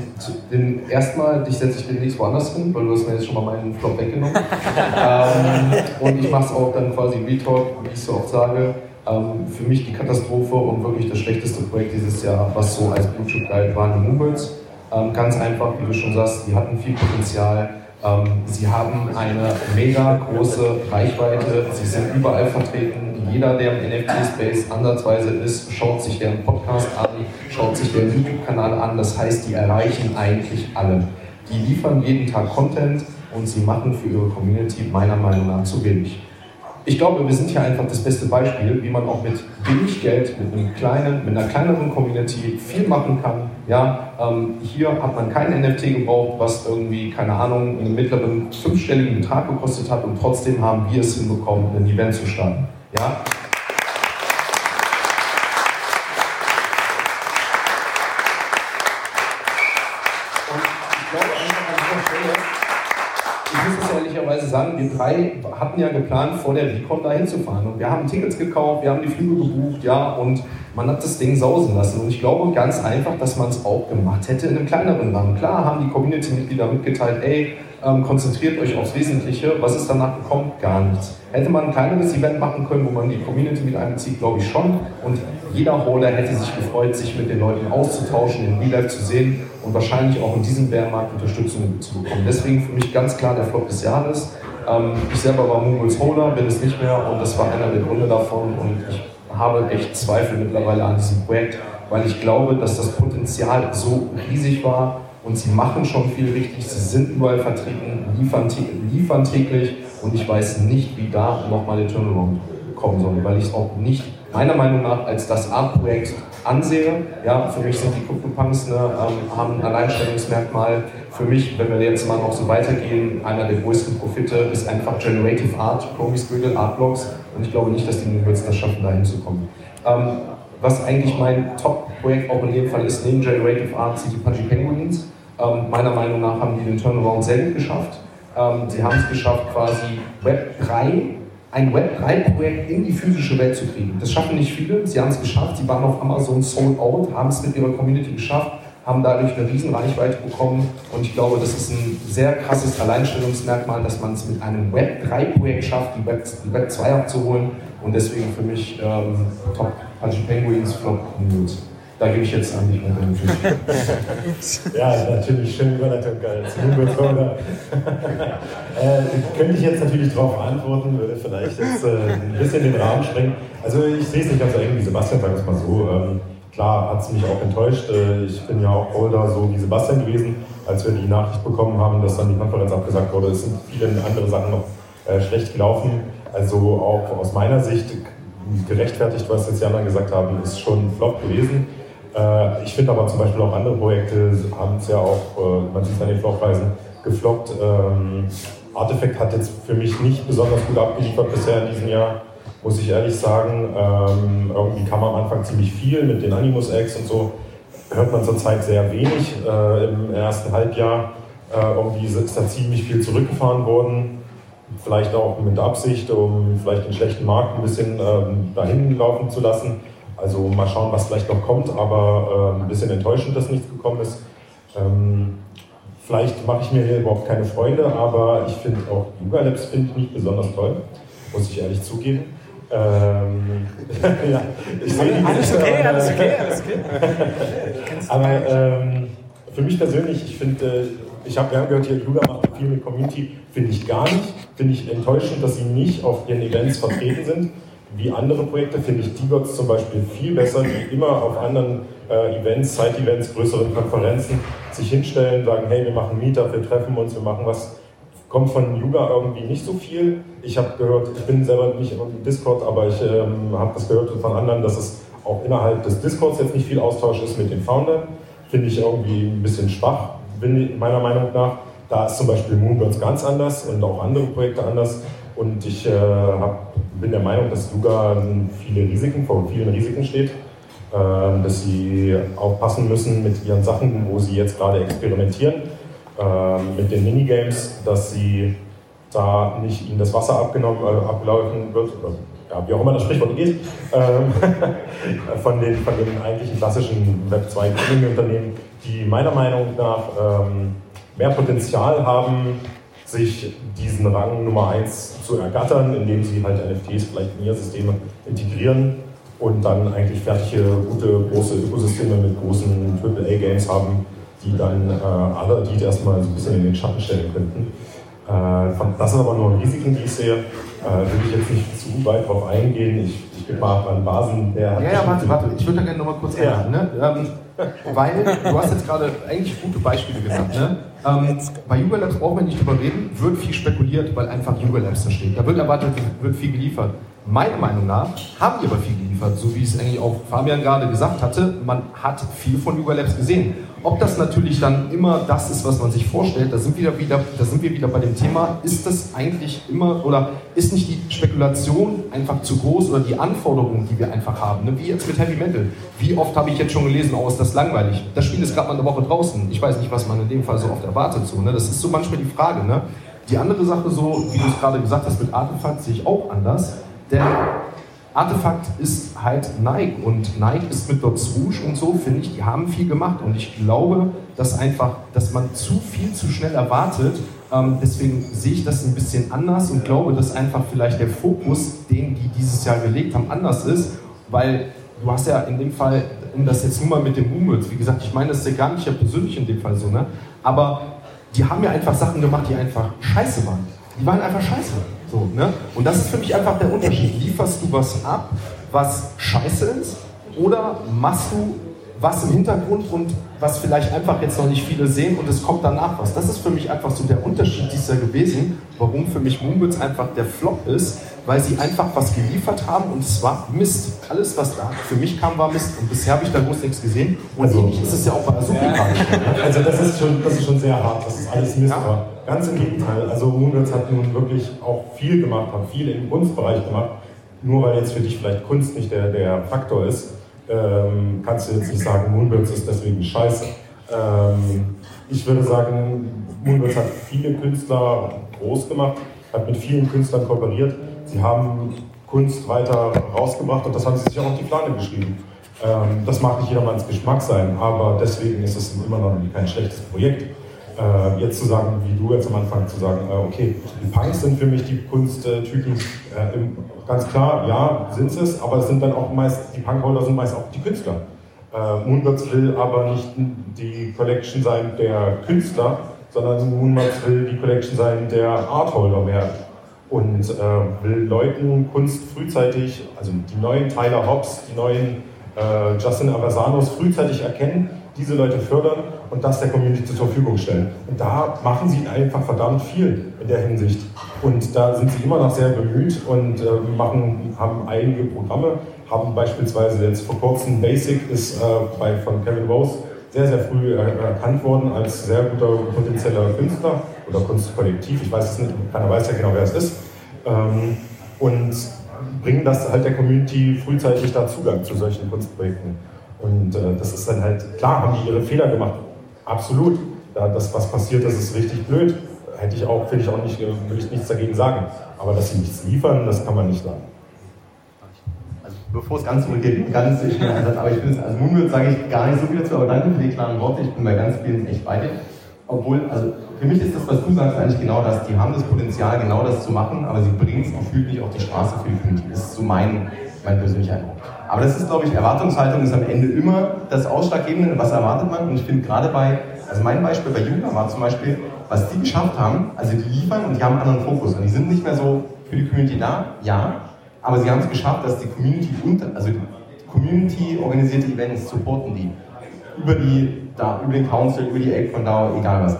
den, erstmal, dich setze ich demnächst woanders hin, weil du hast mir jetzt schon mal meinen Flop weggenommen. (laughs) ähm, und ich mache es auch dann quasi Retalk, wie ich so oft sage. Ähm, für mich die Katastrophe und wirklich das schlechteste Projekt dieses Jahr, was so als Blue Chip galt, waren die Moonbirds. Ähm, ganz einfach, wie du schon sagst, die hatten viel Potenzial sie haben eine mega große Reichweite, sie sind überall vertreten. Jeder, der im NFT-Space ansatzweise ist, schaut sich deren Podcast an, schaut sich deren YouTube-Kanal an. Das heißt, die erreichen eigentlich alle. Die liefern jeden Tag Content und sie machen für ihre Community meiner Meinung nach zu wenig. Ich glaube, wir sind hier einfach das beste Beispiel, wie man auch mit wenig Geld, mit, einem kleinen, mit einer kleineren Community viel machen kann. Ja, ähm, hier hat man kein NFT gebraucht, was irgendwie, keine Ahnung, einen mittleren fünfstelligen Betrag gekostet hat und trotzdem haben wir es hinbekommen, ein Event zu starten. Ja, sagen, wir drei hatten ja geplant, vor der Recon da hinzufahren. Und wir haben Tickets gekauft, wir haben die Flüge gebucht, ja, und man hat das Ding sausen lassen. Und ich glaube ganz einfach, dass man es auch gemacht hätte in einem kleineren Rahmen. Klar haben die Community-Mitglieder mitgeteilt, ey, ähm, konzentriert euch aufs Wesentliche. Was ist danach gekommen? Gar nichts. Hätte man ein kleineres Event machen können, wo man die Community mit einbezieht, glaube ich schon. Und jeder Holder hätte sich gefreut, sich mit den Leuten auszutauschen, in Real Life zu sehen und wahrscheinlich auch in diesem Bärenmarkt Unterstützung zu bekommen. Deswegen für mich ganz klar der Flop des Jahres. Ähm, ich selber war Moonwolves Holder, bin es nicht mehr und das war einer der Gründe davon und ich habe echt Zweifel mittlerweile an diesem Projekt, weil ich glaube, dass das Potenzial so riesig war und sie machen schon viel richtig, sie sind überall vertreten, liefern, liefern täglich und ich weiß nicht, wie da nochmal der Turnaround kommen soll, weil ich es auch nicht meiner Meinung nach als das Art-Projekt ansehe. Ja, für mich sind die CryptoPunks ne, ähm, haben ein Alleinstellungsmerkmal. Für mich, wenn wir jetzt mal noch so weitergehen, einer der größten Profite ist einfach Generative Art, Chromie Squiggle, Artblocks und ich glaube nicht, dass die Newbirds das schaffen, da hinzukommen. Ähm, was eigentlich mein Top-Projekt auch in dem Fall ist, neben Generative Art, sind die Pudgy Penguins. Ähm, meiner Meinung nach haben die den Turnaround sehr gut geschafft. Ähm, sie haben es geschafft, quasi Web 3, ein Web 3-Projekt in die physische Welt zu kriegen. Das schaffen nicht viele. Sie haben es geschafft. Sie waren auf Amazon sold out, haben es mit ihrer Community geschafft, haben dadurch eine riesen Reichweite bekommen. Und ich glaube, das ist ein sehr krasses Alleinstellungsmerkmal, dass man es mit einem Web 3-Projekt schafft, die Web, die Web 2 abzuholen. Und deswegen für mich ähm, Top Punchy Penguins, Flop News. Da gebe ich jetzt an dich dem (laughs) Ja, natürlich, schön Überleitung, geil. (laughs) äh, könnte ich jetzt natürlich darauf antworten, würde vielleicht jetzt äh, ein bisschen den Rahmen sprengen. Also ich sehe es nicht ganz so eng wie Sebastian, sagen wir es mal so. Ähm, klar hat es mich auch enttäuscht. Äh, ich bin ja auch Holder so wie Sebastian gewesen, als wir die Nachricht bekommen haben, dass dann die Konferenz abgesagt wurde. Es sind viele andere Sachen noch äh, schlecht gelaufen. Also auch aus meiner Sicht gerechtfertigt, was jetzt die anderen gesagt haben, ist schon Flop gewesen. Äh, ich finde aber zum Beispiel auch andere Projekte haben es ja auch, äh, man sieht es an den Floppreisen, gefloppt. Ähm, Artifact hat jetzt für mich nicht besonders gut abgeliefert bisher in diesem Jahr, muss ich ehrlich sagen. Ähm, irgendwie kam am Anfang ziemlich viel mit den Animus Eggs und so. Hört man zurzeit sehr wenig äh, im ersten Halbjahr. irgendwie ist da ziemlich viel zurückgefahren worden. Vielleicht auch mit Absicht, um vielleicht den schlechten Markt ein bisschen ähm, dahin laufen zu lassen. Also mal schauen, was vielleicht noch kommt, aber äh, ein bisschen enttäuschend, dass nichts gekommen ist. Ähm, vielleicht mache ich mir hier überhaupt keine Freunde, aber ich finde auch Yuga Labs finde ich nicht besonders toll, muss ich ehrlich zugeben. Ähm, (laughs) ja, ich sehe die alles okay, alles okay, alles okay. (laughs) aber ähm, für mich persönlich, ich finde, äh, ich habe ja gehört, hier Yuga macht viel mit Community, finde ich gar nicht. Finde ich enttäuschend, dass sie nicht auf ihren Events vertreten sind wie andere Projekte finde ich D-Gods zum Beispiel viel besser, die immer auf anderen äh, Events, Side-Events, größeren Konferenzen sich hinstellen, sagen, hey, wir machen Meetup, wir treffen uns, wir machen was. Kommt von Yuga irgendwie nicht so viel. Ich habe gehört, ich bin selber nicht im Discord, aber ich ähm, habe das gehört von anderen, dass es auch innerhalb des Discords jetzt nicht viel Austausch ist mit den Foundern. Finde ich irgendwie ein bisschen schwach, meiner Meinung nach. Da ist zum Beispiel Moonbirds ganz anders und auch andere Projekte anders. Und ich äh, hab, bin der Meinung, dass Yuga viele Risiken, vor vielen Risiken steht, äh, dass sie aufpassen müssen mit ihren Sachen, wo sie jetzt gerade experimentieren, äh, mit den Minigames, dass sie da nicht ihnen das Wasser abgenommen, äh, ablaufen wird, oder ja, wie auch immer das Sprichwort geht, ähm, (laughs) von, den, von den eigentlichen klassischen Web 2 Unternehmen, die meiner Meinung nach ähm, mehr Potenzial haben, sich diesen Rang Nummer 1 zu ergattern, indem sie halt NFTs vielleicht in ihre Systeme integrieren und dann eigentlich fertige, gute, große Ökosysteme mit großen AAA-Games haben, die dann äh, alle die erstmal so ein bisschen in den Schatten stellen könnten. Äh, das sind aber nur Risiken, die ich sehe. Äh, will ich jetzt nicht zu weit drauf eingehen. Ich, ich gebe mal an Basen, der hat. Ja, ja, warte, warte, ich würde da gerne nochmal kurz ja. ändern. Ne? Ähm, weil du hast jetzt gerade eigentlich gute Beispiele genannt. Ne? Ähm, bei Yuga Labs brauchen wir nicht drüber reden, wird viel spekuliert, weil einfach Yuga Labs da steht. Da wird erwartet, wird viel geliefert. Meiner Meinung nach haben die aber viel geliefert, so wie es eigentlich auch Fabian gerade gesagt hatte. Man hat viel von Yuga Labs gesehen. Ob das natürlich dann immer das ist, was man sich vorstellt, da sind, wir wieder, da sind wir wieder bei dem Thema, ist das eigentlich immer oder ist nicht die Spekulation einfach zu groß oder die Anforderungen, die wir einfach haben, ne? wie jetzt mit Heavy Metal. Wie oft habe ich jetzt schon gelesen, oh, ist das langweilig. Das Spiel ist gerade mal eine Woche draußen. Ich weiß nicht, was man in dem Fall so oft erwartet. So, ne? Das ist so manchmal die Frage. Ne? Die andere Sache, so wie du es gerade gesagt hast, mit Artefakt sehe ich auch anders. Denn Artefakt ist halt Nike und Nike ist mit Dots Rouge und so, finde ich, die haben viel gemacht und ich glaube, dass einfach, dass man zu viel zu schnell erwartet. Ähm, deswegen sehe ich das ein bisschen anders und glaube, dass einfach vielleicht der Fokus, den die dieses Jahr gelegt haben, anders ist, weil du hast ja in dem Fall, um das jetzt nur mal mit dem Moonbirds, wie gesagt, ich meine das ist ja gar nicht ja persönlich in dem Fall so, ne? aber die haben ja einfach Sachen gemacht, die einfach scheiße waren. Die waren einfach scheiße. So, ne? Und das ist für mich einfach der Unterschied. Lieferst du was ab, was scheiße ist, oder machst du was im Hintergrund und was vielleicht einfach jetzt noch nicht viele sehen und es kommt danach was. Das ist für mich einfach so der Unterschied dieses Jahr gewesen, warum für mich Moonbirds einfach der Flop ist, weil sie einfach was geliefert haben und es war Mist. Alles, was da für mich kam, war Mist und bisher habe ich da groß nichts gesehen und also, ähnlich ist es ja auch bei Azuki ja. Also das ist, schon, das ist schon sehr hart, dass es alles Mist ja. war. Ganz im Gegenteil, also Moonbirds hat nun wirklich auch viel gemacht, hat viel im Kunstbereich gemacht, nur weil jetzt für dich vielleicht Kunst nicht der, der Faktor ist, ähm, kannst du jetzt nicht sagen, Moonbirds ist deswegen scheiße. Ähm, ich würde sagen, Moonbirds hat viele Künstler groß gemacht, hat mit vielen Künstlern kooperiert. Sie haben Kunst weiter rausgebracht und das haben sie sich auch auf die Plane geschrieben. Ähm, das mag nicht jedermanns Geschmack sein, aber deswegen ist es immer noch kein schlechtes Projekt. Äh, jetzt zu sagen, wie du jetzt am Anfang zu sagen, äh, okay, die Punks sind für mich die Kunsttypen, äh, ganz klar, ja, sind es, aber es sind dann auch meist, die Punkholder sind meist auch die Künstler. Äh, Moonbirds will aber nicht die Collection sein der Künstler, sondern Moonbirds will die Collection sein der Artholder mehr. Und äh, will Leuten Kunst frühzeitig, also die neuen Tyler Hobbs, die neuen äh, Justin Avasanos frühzeitig erkennen diese Leute fördern und das der Community zur Verfügung stellen. Und da machen sie einfach verdammt viel in der Hinsicht. Und da sind sie immer noch sehr bemüht und äh, machen, haben einige Programme, haben beispielsweise jetzt vor kurzem Basic ist äh, bei, von Kevin Rose sehr, sehr früh erkannt worden als sehr guter potenzieller Künstler oder Kunstkollektiv. Ich weiß es nicht, keiner weiß ja genau, wer es ist. Ähm, und bringen das halt der Community frühzeitig da Zugang zu solchen Kunstprojekten. Und äh, das ist dann halt, klar, haben die ihre Fehler gemacht. Absolut. Ja, das, was passiert ist, ist richtig blöd. Hätte ich auch, finde ich auch nicht, will ich nichts dagegen sagen. Aber dass sie nichts liefern, das kann man nicht sagen. Also, bevor es ganz zurückgeht, ganz schnell Einsatz, aber ich es, also Moonbird sage ich gar nicht so viel dazu, aber danke für die klaren Worte. Ich bin bei ganz vielen echt bei dir. Obwohl, also für mich ist das, was du sagst, eigentlich genau das. Die haben das Potenzial, genau das zu machen, aber sie bringen es gefühlt nicht auf die Straße für die Community. Das ist so mein, mein persönlicher Eindruck. Aber das ist, glaube ich, Erwartungshaltung ist am Ende immer das Ausschlaggebende. Was erwartet man? Und ich finde gerade bei, also mein Beispiel bei Juna war zum Beispiel, was die geschafft haben, also die liefern und die haben einen anderen Fokus. Und die sind nicht mehr so für die Community da, ja, aber sie haben es geschafft, dass die Community unter, also Community organisierte Events supporten die. Über die, da, über den Council, über die Aid von da, egal was.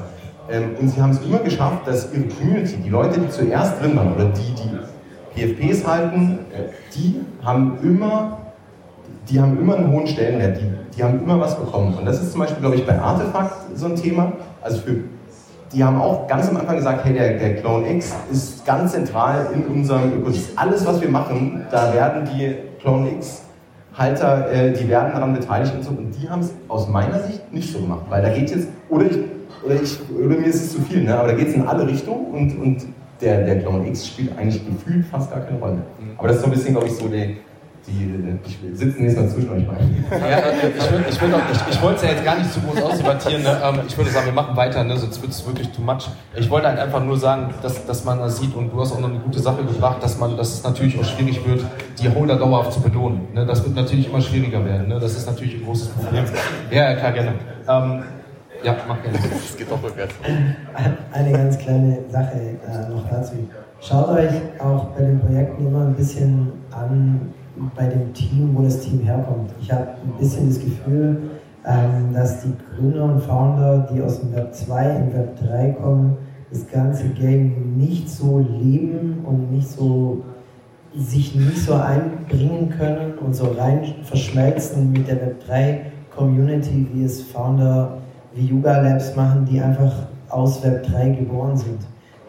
Ähm, und sie haben es immer geschafft, dass ihre Community, die Leute, die zuerst drin waren oder die, die PFPs halten, äh, die haben immer die haben immer einen hohen Stellenwert, die, die haben immer was bekommen. Und das ist zum Beispiel, glaube ich, bei Artefakt so ein Thema. Also für, die haben auch ganz am Anfang gesagt, hey, der, der Clone X ist ganz zentral in unserem Ökosystem. Alles, was wir machen, da werden die Clone X Halter, äh, die werden daran beteiligt und so. Und die haben es aus meiner Sicht nicht so gemacht. Weil da geht jetzt, oder ich, oder ich, oder mir ist es zu viel, ne? aber da geht es in alle Richtungen und, und der, der Clone X spielt eigentlich gefühlt fast gar keine Rolle. Mhm. Aber das ist so ein bisschen, glaube ich, so die, die, die sitzen nächstes Mal zwischen euch beiden. Ja, ich, will, ich, will doch, ich, ich wollte es ja jetzt gar nicht zu groß ausdebattieren. Ne? Ähm, ich würde sagen, wir machen weiter, ne? sonst wird es wirklich too much. Ich wollte halt einfach nur sagen, dass, dass man das sieht und du hast auch noch eine gute Sache gebracht, dass, man, dass es natürlich auch schwierig wird, die Holder dauerhaft zu belohnen. Ne? Das wird natürlich immer schwieriger werden. Ne? Das ist natürlich ein großes Problem. Ja, ja klar, gerne. Ähm, ja, mach gerne. Es geht doch rückwärts. Eine ganz kleine Sache äh, noch dazu. Schaut euch auch bei den Projekten immer ein bisschen an, bei dem Team, wo das Team herkommt. Ich habe ein bisschen das Gefühl, ähm, dass die Gründer und Founder, die aus dem Web 2 in Web 3 kommen, das ganze Game nicht so leben und nicht so sich nicht so einbringen können und so rein verschmelzen mit der Web 3 Community, wie es Founder wie Yuga Labs machen, die einfach aus Web 3 geboren sind.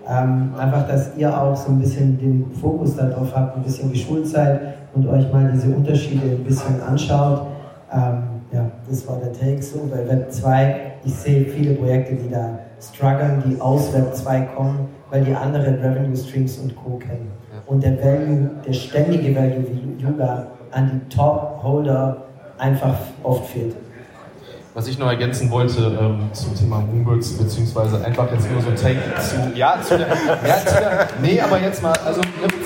Ähm, einfach, dass ihr auch so ein bisschen den Fokus darauf habt, ein bisschen geschult seid und euch mal diese Unterschiede ein bisschen anschaut. Ähm, ja, das war der Take so. Bei Web 2, ich sehe viele Projekte, die da strugglen, die aus Web 2 kommen, weil die andere Revenue Streams und Co. kennen. Und der Value, der ständige Value wie Yuga an die Top-Holder einfach oft fehlt. Was ich noch ergänzen wollte ähm, zum Thema Moonbirds, beziehungsweise einfach jetzt nur so ein Take zu, ja, zu der, ja, zu der, nee, aber jetzt mal, also mit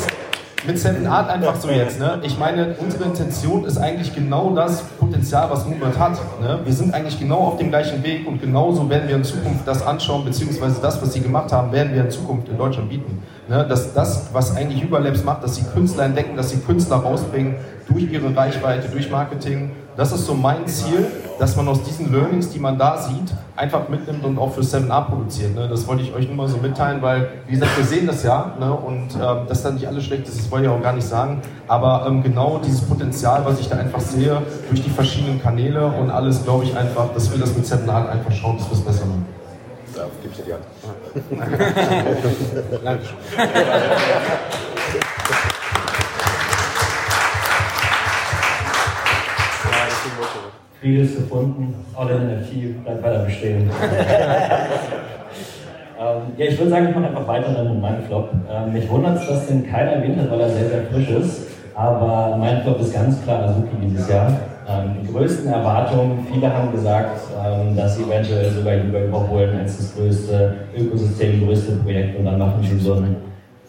Seven Art einfach so jetzt. Ne? Ich meine, unsere Intention ist eigentlich genau das Potenzial, was Moonbird hat. Ne? Wir sind eigentlich genau auf dem gleichen Weg und genauso werden wir in Zukunft das anschauen, beziehungsweise das, was sie gemacht haben, werden wir in Zukunft in Deutschland bieten. Ne? Dass das, was eigentlich Überlabs macht, dass sie Künstler entdecken, dass sie Künstler rausbringen durch ihre Reichweite, durch Marketing. Das ist so mein Ziel, dass man aus diesen Learnings, die man da sieht, einfach mitnimmt und auch für 7a produziert. Ne? Das wollte ich euch nur mal so mitteilen, weil, wie gesagt, wir sehen das ja ne? und ähm, dass da nicht alles schlecht ist, das wollte ich auch gar nicht sagen. Aber ähm, genau dieses Potenzial, was ich da einfach sehe, durch die verschiedenen Kanäle und alles, glaube ich einfach, dass wir das mit 7a einfach schauen, dass wir es besser machen. Da gibst du die Hand. (laughs) Dankeschön. Vieles gefunden, alle NFT bleibt weiter bestehen. (laughs) ähm, ja, ich würde sagen, ich mache einfach weiter dann mit meinem Flop. Ähm, mich wundert es, dass den keiner erwähnt hat, weil er sehr, sehr frisch ist. Aber mein Flop ist ganz klar Azuki dieses Jahr. Ähm, die größten Erwartungen, viele haben gesagt, ähm, dass sie eventuell sogar Yuga überholen als das größte Ökosystem, größte Projekt und dann machen sie so einen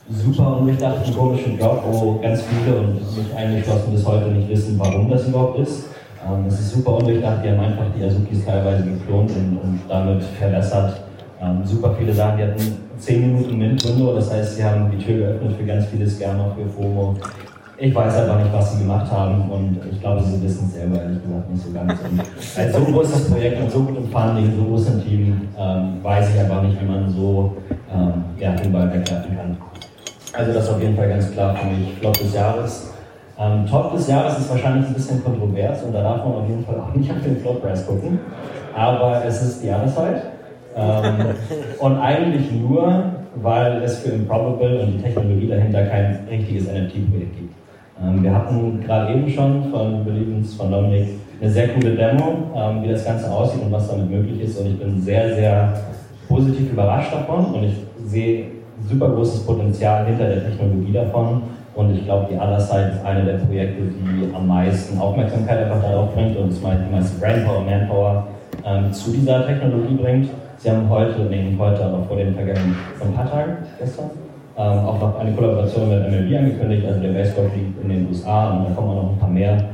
super undurchdachten, komischen Job, wo ganz viele und mich eingeschlossen bis heute nicht wissen, warum das überhaupt ist. Ähm, es ist super undurchdacht, die haben einfach die Azukis teilweise geklont und, und damit verbessert. Ähm, super viele Sachen, die hatten 10 Minuten Mint-Window, das heißt, sie haben die Tür geöffnet für ganz viele Scammer, für FOMO. Ich weiß einfach nicht, was sie gemacht haben und ich glaube, sie wissen es selber ehrlich gesagt nicht so ganz. Und als so großes Projekt und so gut im Funding, so groß im Team, ähm, weiß ich einfach nicht, wie man so ähm, ja, den Ball wegwerfen kann. Also das ist auf jeden Fall ganz klar für mich Flop des Jahres. Ähm, Top des Jahres ist wahrscheinlich ein bisschen kontrovers und da darf man auf jeden Fall auch nicht auf den Price gucken. Aber es ist die Jahreszeit. Ähm, (laughs) und eigentlich nur, weil es für Improbable und die Technologie dahinter kein richtiges NFT-Projekt gibt. Ähm, wir hatten gerade eben schon von Believens, von Dominik, eine sehr coole Demo, ähm, wie das Ganze aussieht und was damit möglich ist. Und ich bin sehr, sehr positiv überrascht davon und ich sehe super großes Potenzial hinter der Technologie davon. Und ich glaube, die Other ist eine der Projekte, die am meisten Aufmerksamkeit einfach darauf bringt und die meiste Brainpower, Manpower ähm, zu dieser Technologie bringt. Sie haben heute, nee, heute, aber vor den vergangenen, vor ein paar Tagen, gestern, ähm, auch noch eine Kollaboration mit MLB angekündigt, also der Baseball League in den USA und da kommen noch ein paar mehr.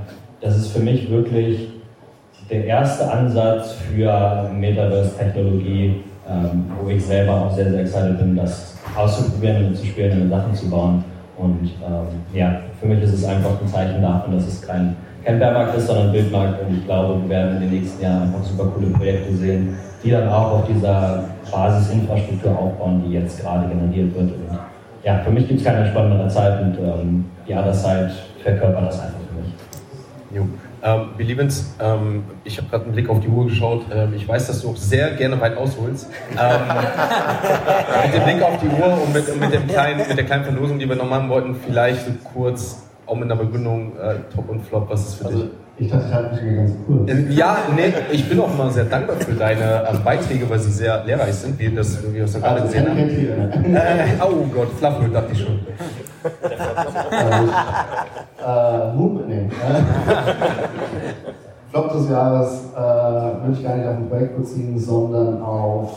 Das ist für mich wirklich der erste Ansatz für Metaverse-Technologie, ähm, wo ich selber auch sehr, sehr excited bin, das auszuprobieren und zu spielen und Sachen zu bauen. Und ähm, ja, für mich ist es einfach ein Zeichen davon, dass es kein, kein Bärmarkt ist, sondern ein Bildmarkt. Und ich glaube, wir werden in den nächsten Jahren einfach super coole Projekte sehen, die dann auch auf dieser Basisinfrastruktur aufbauen, die jetzt gerade generiert wird. Und ja, für mich gibt es keine spannendere Zeit und ähm, die Other Side verkörpert das einfach für mich. Jo. Ähm, Believens, ähm, ich habe gerade einen Blick auf die Uhr geschaut. Ähm, ich weiß, dass du auch sehr gerne weit ausholst. Ähm, (laughs) mit dem Blick auf die Uhr und mit, mit, dem kleinen, mit der kleinen Verlosung, die wir noch machen wollten, vielleicht so kurz, auch mit einer Begründung, äh, Top und Flop, was ist für Also dich? Ich dachte, ich halte mich hier ganz kurz. Ähm, Ja, nee, ich bin auch immer sehr dankbar für deine ähm, Beiträge, weil sie sehr lehrreich sind, wie, das, wir das ja gerade Also gesehen haben. Äh, oh Gott, Fluffel, dachte ich schon. äh, Move, nee. Äh, Flop des Jahres äh, würde ich gar nicht auf ein Projekt beziehen, sondern auf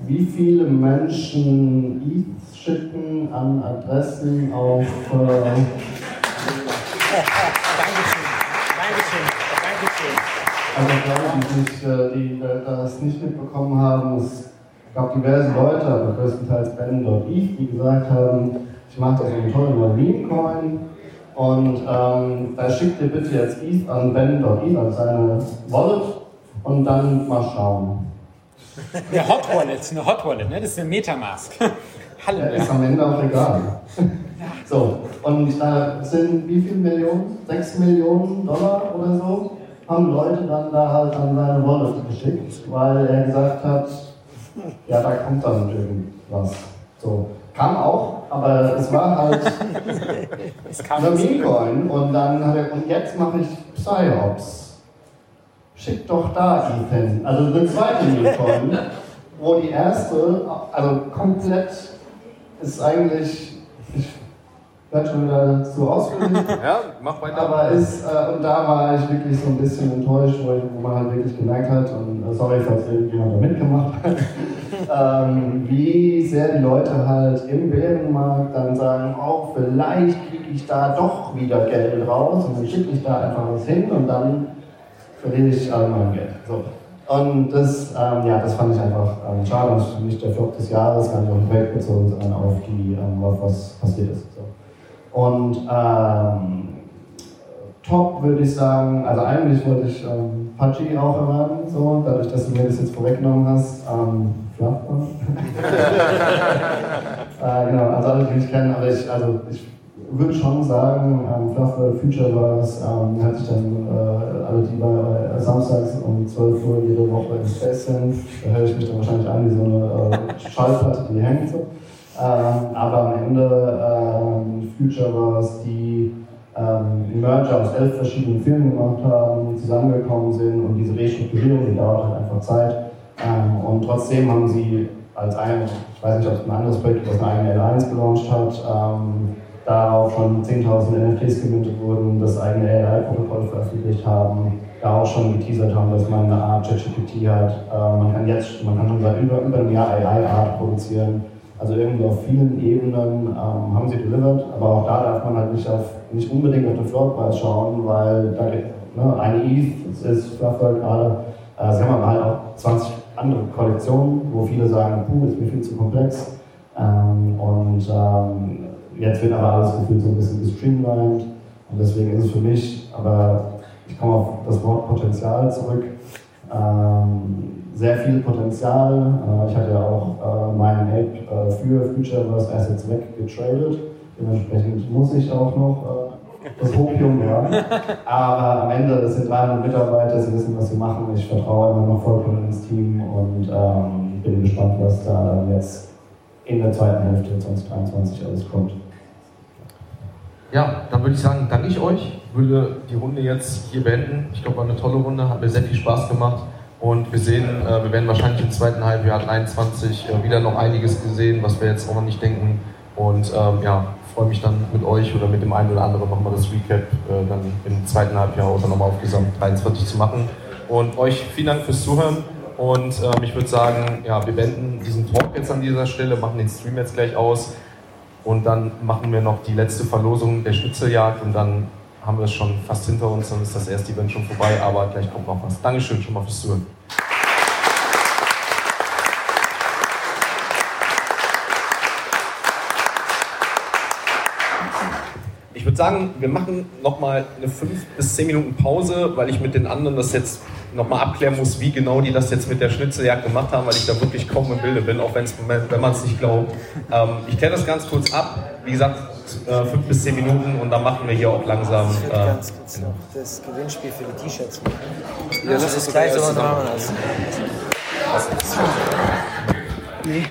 wie viele Menschen ETH schicken an Adressen auf äh, Dankeschön. Dankeschön. Dankeschön. Also glaube die, sich, äh, die das nicht mitbekommen haben, es gab diverse Leute, aber größtenteils Ben dort Eve, die gesagt haben, ich mache da so einen tollen Meme-Coin und ähm, da schickt ihr bitte jetzt ETH an Ben dort Eve, also seine Wallet und dann mal schauen. Eine Hot Wallet, eine Hot Wallet, ne? das ist eine Metamask. (laughs) Hallo. Ja, ist am Ende auch egal. (laughs) So, und äh, sind wie viele Millionen? 6 Millionen Dollar oder so? Haben Leute dann da halt an seine Wallet geschickt, weil er gesagt hat, ja, da kommt dann irgendwas. So. Kam auch, aber es war halt (laughs) eine Meme-Coin und dann hat er, und jetzt mache ich Psyops. Schick doch da Ethan. Also eine zweite Meme-Coin, wo die erste, also komplett ist eigentlich, ich werde schon wieder zu ausführlich. (laughs) ja, mach weiter. Aber ist, äh, und da war ich wirklich so ein bisschen enttäuscht, wo, wo man halt wirklich gemerkt hat, und äh, sorry, falls irgendjemand da mitgemacht hat, (laughs) ähm, wie sehr die Leute halt im Bärenmarkt dann sagen, oh, vielleicht kriege ich da doch wieder Geld raus und dann schicke ich da einfach was hin und dann verliere ich all mein Geld. So. Und das, ähm, ja, das fand ich einfach ähm, schade. Ist nicht der Flop des Jahres, gar nicht auf den Projekt bezogen, sondern auf, die, ähm, auf was passiert ist. Und ähm, top würde ich sagen, also eigentlich wollte ich ähm, Pachi auch erwähnen, so, dadurch, dass du mir das jetzt vorweggenommen hast. Ähm, (laughs) äh, genau, also alle, die mich kennen, aber ich, also ich würde schon sagen, ähm, Fluffball Future war es, ähm, hat sich dann äh, alle, die bei äh, samstags um 12 Uhr jede Woche im Space sind, da höre ich mich dann wahrscheinlich an wie so eine äh, Schallplatte, die hängt so. Ähm, aber am Ende ähm, Future war es, die ähm, Merger aus elf verschiedenen Filmen gemacht haben, zusammengekommen sind und diese Restrukturierung, die dauert halt einfach Zeit. Ähm, und trotzdem haben sie als ein, ich weiß nicht, ob es ein anderes Projekt was eine eigene L1 gelauncht hat, ähm, darauf schon 10.000 NFTs gemintet wurden, das eigene AI-Protokoll veröffentlicht haben, da auch schon geteasert haben, dass man eine Art ChatGPT hat. Äh, man kann jetzt, man kann schon seit über, über einem Jahr AI-Art produzieren. Also irgendwie auf vielen Ebenen ähm, haben sie delivered, aber auch da darf man halt nicht, auf, nicht unbedingt auf den Floorpreis schauen, weil da, ne, eine ETH ist Fluffer gerade, äh, sie haben aber halt auch 20 andere Kollektionen, wo viele sagen, puh, ist mir viel zu komplex. Ähm, und ähm, jetzt wird aber alles gefühlt so ein bisschen gestreamlined und deswegen ist es für mich, aber ich komme auf das Wort Potenzial zurück. Ähm, sehr viel Potenzial. Äh, ich hatte ja auch äh, meinen Ape äh, für Futureverse Assets weggetradet. Dementsprechend muss ich auch noch das Hopium haben. Aber am Ende, das sind 300 Mitarbeiter, sie wissen, was sie machen. Ich vertraue immer noch vollkommen ins Team und ähm, bin gespannt, was da dann jetzt in der zweiten Hälfte 2023 alles kommt. Ja, dann würde ich sagen, danke ich euch. Würde die Runde jetzt hier beenden. Ich glaube, war eine tolle Runde, hat mir sehr viel Spaß gemacht. Und wir sehen, äh, wir werden wahrscheinlich im zweiten Halbjahr 23 äh, wieder noch einiges gesehen, was wir jetzt auch noch nicht denken. Und ähm, ja, freue mich dann mit euch oder mit dem einen oder anderen nochmal das Recap äh, dann im zweiten Halbjahr oder nochmal auf Gesamt 23 zu machen. Und euch vielen Dank fürs Zuhören. Und ähm, ich würde sagen, ja, wir beenden diesen Talk jetzt an dieser Stelle, machen den Stream jetzt gleich aus. Und dann machen wir noch die letzte Verlosung der Schnitzeljagd und dann haben wir es schon fast hinter uns, dann ist das erste Event schon vorbei, aber gleich kommt noch was. Dankeschön schon mal fürs Zuhören. Ich würde sagen, wir machen nochmal eine 5 bis 10 Minuten Pause, weil ich mit den anderen das jetzt nochmal abklären muss, wie genau die das jetzt mit der Schnitzeljagd gemacht haben, weil ich da wirklich kaum im Bilde bin, auch wenn man es nicht glaubt. Ähm, ich kläre das ganz kurz ab. Wie gesagt, äh, fünf bis zehn Minuten und dann machen wir hier auch langsam. Ich würde äh, ganz kurz genau. das Gewinnspiel für die T-Shirts machen. Ja, lass das gleich so machen.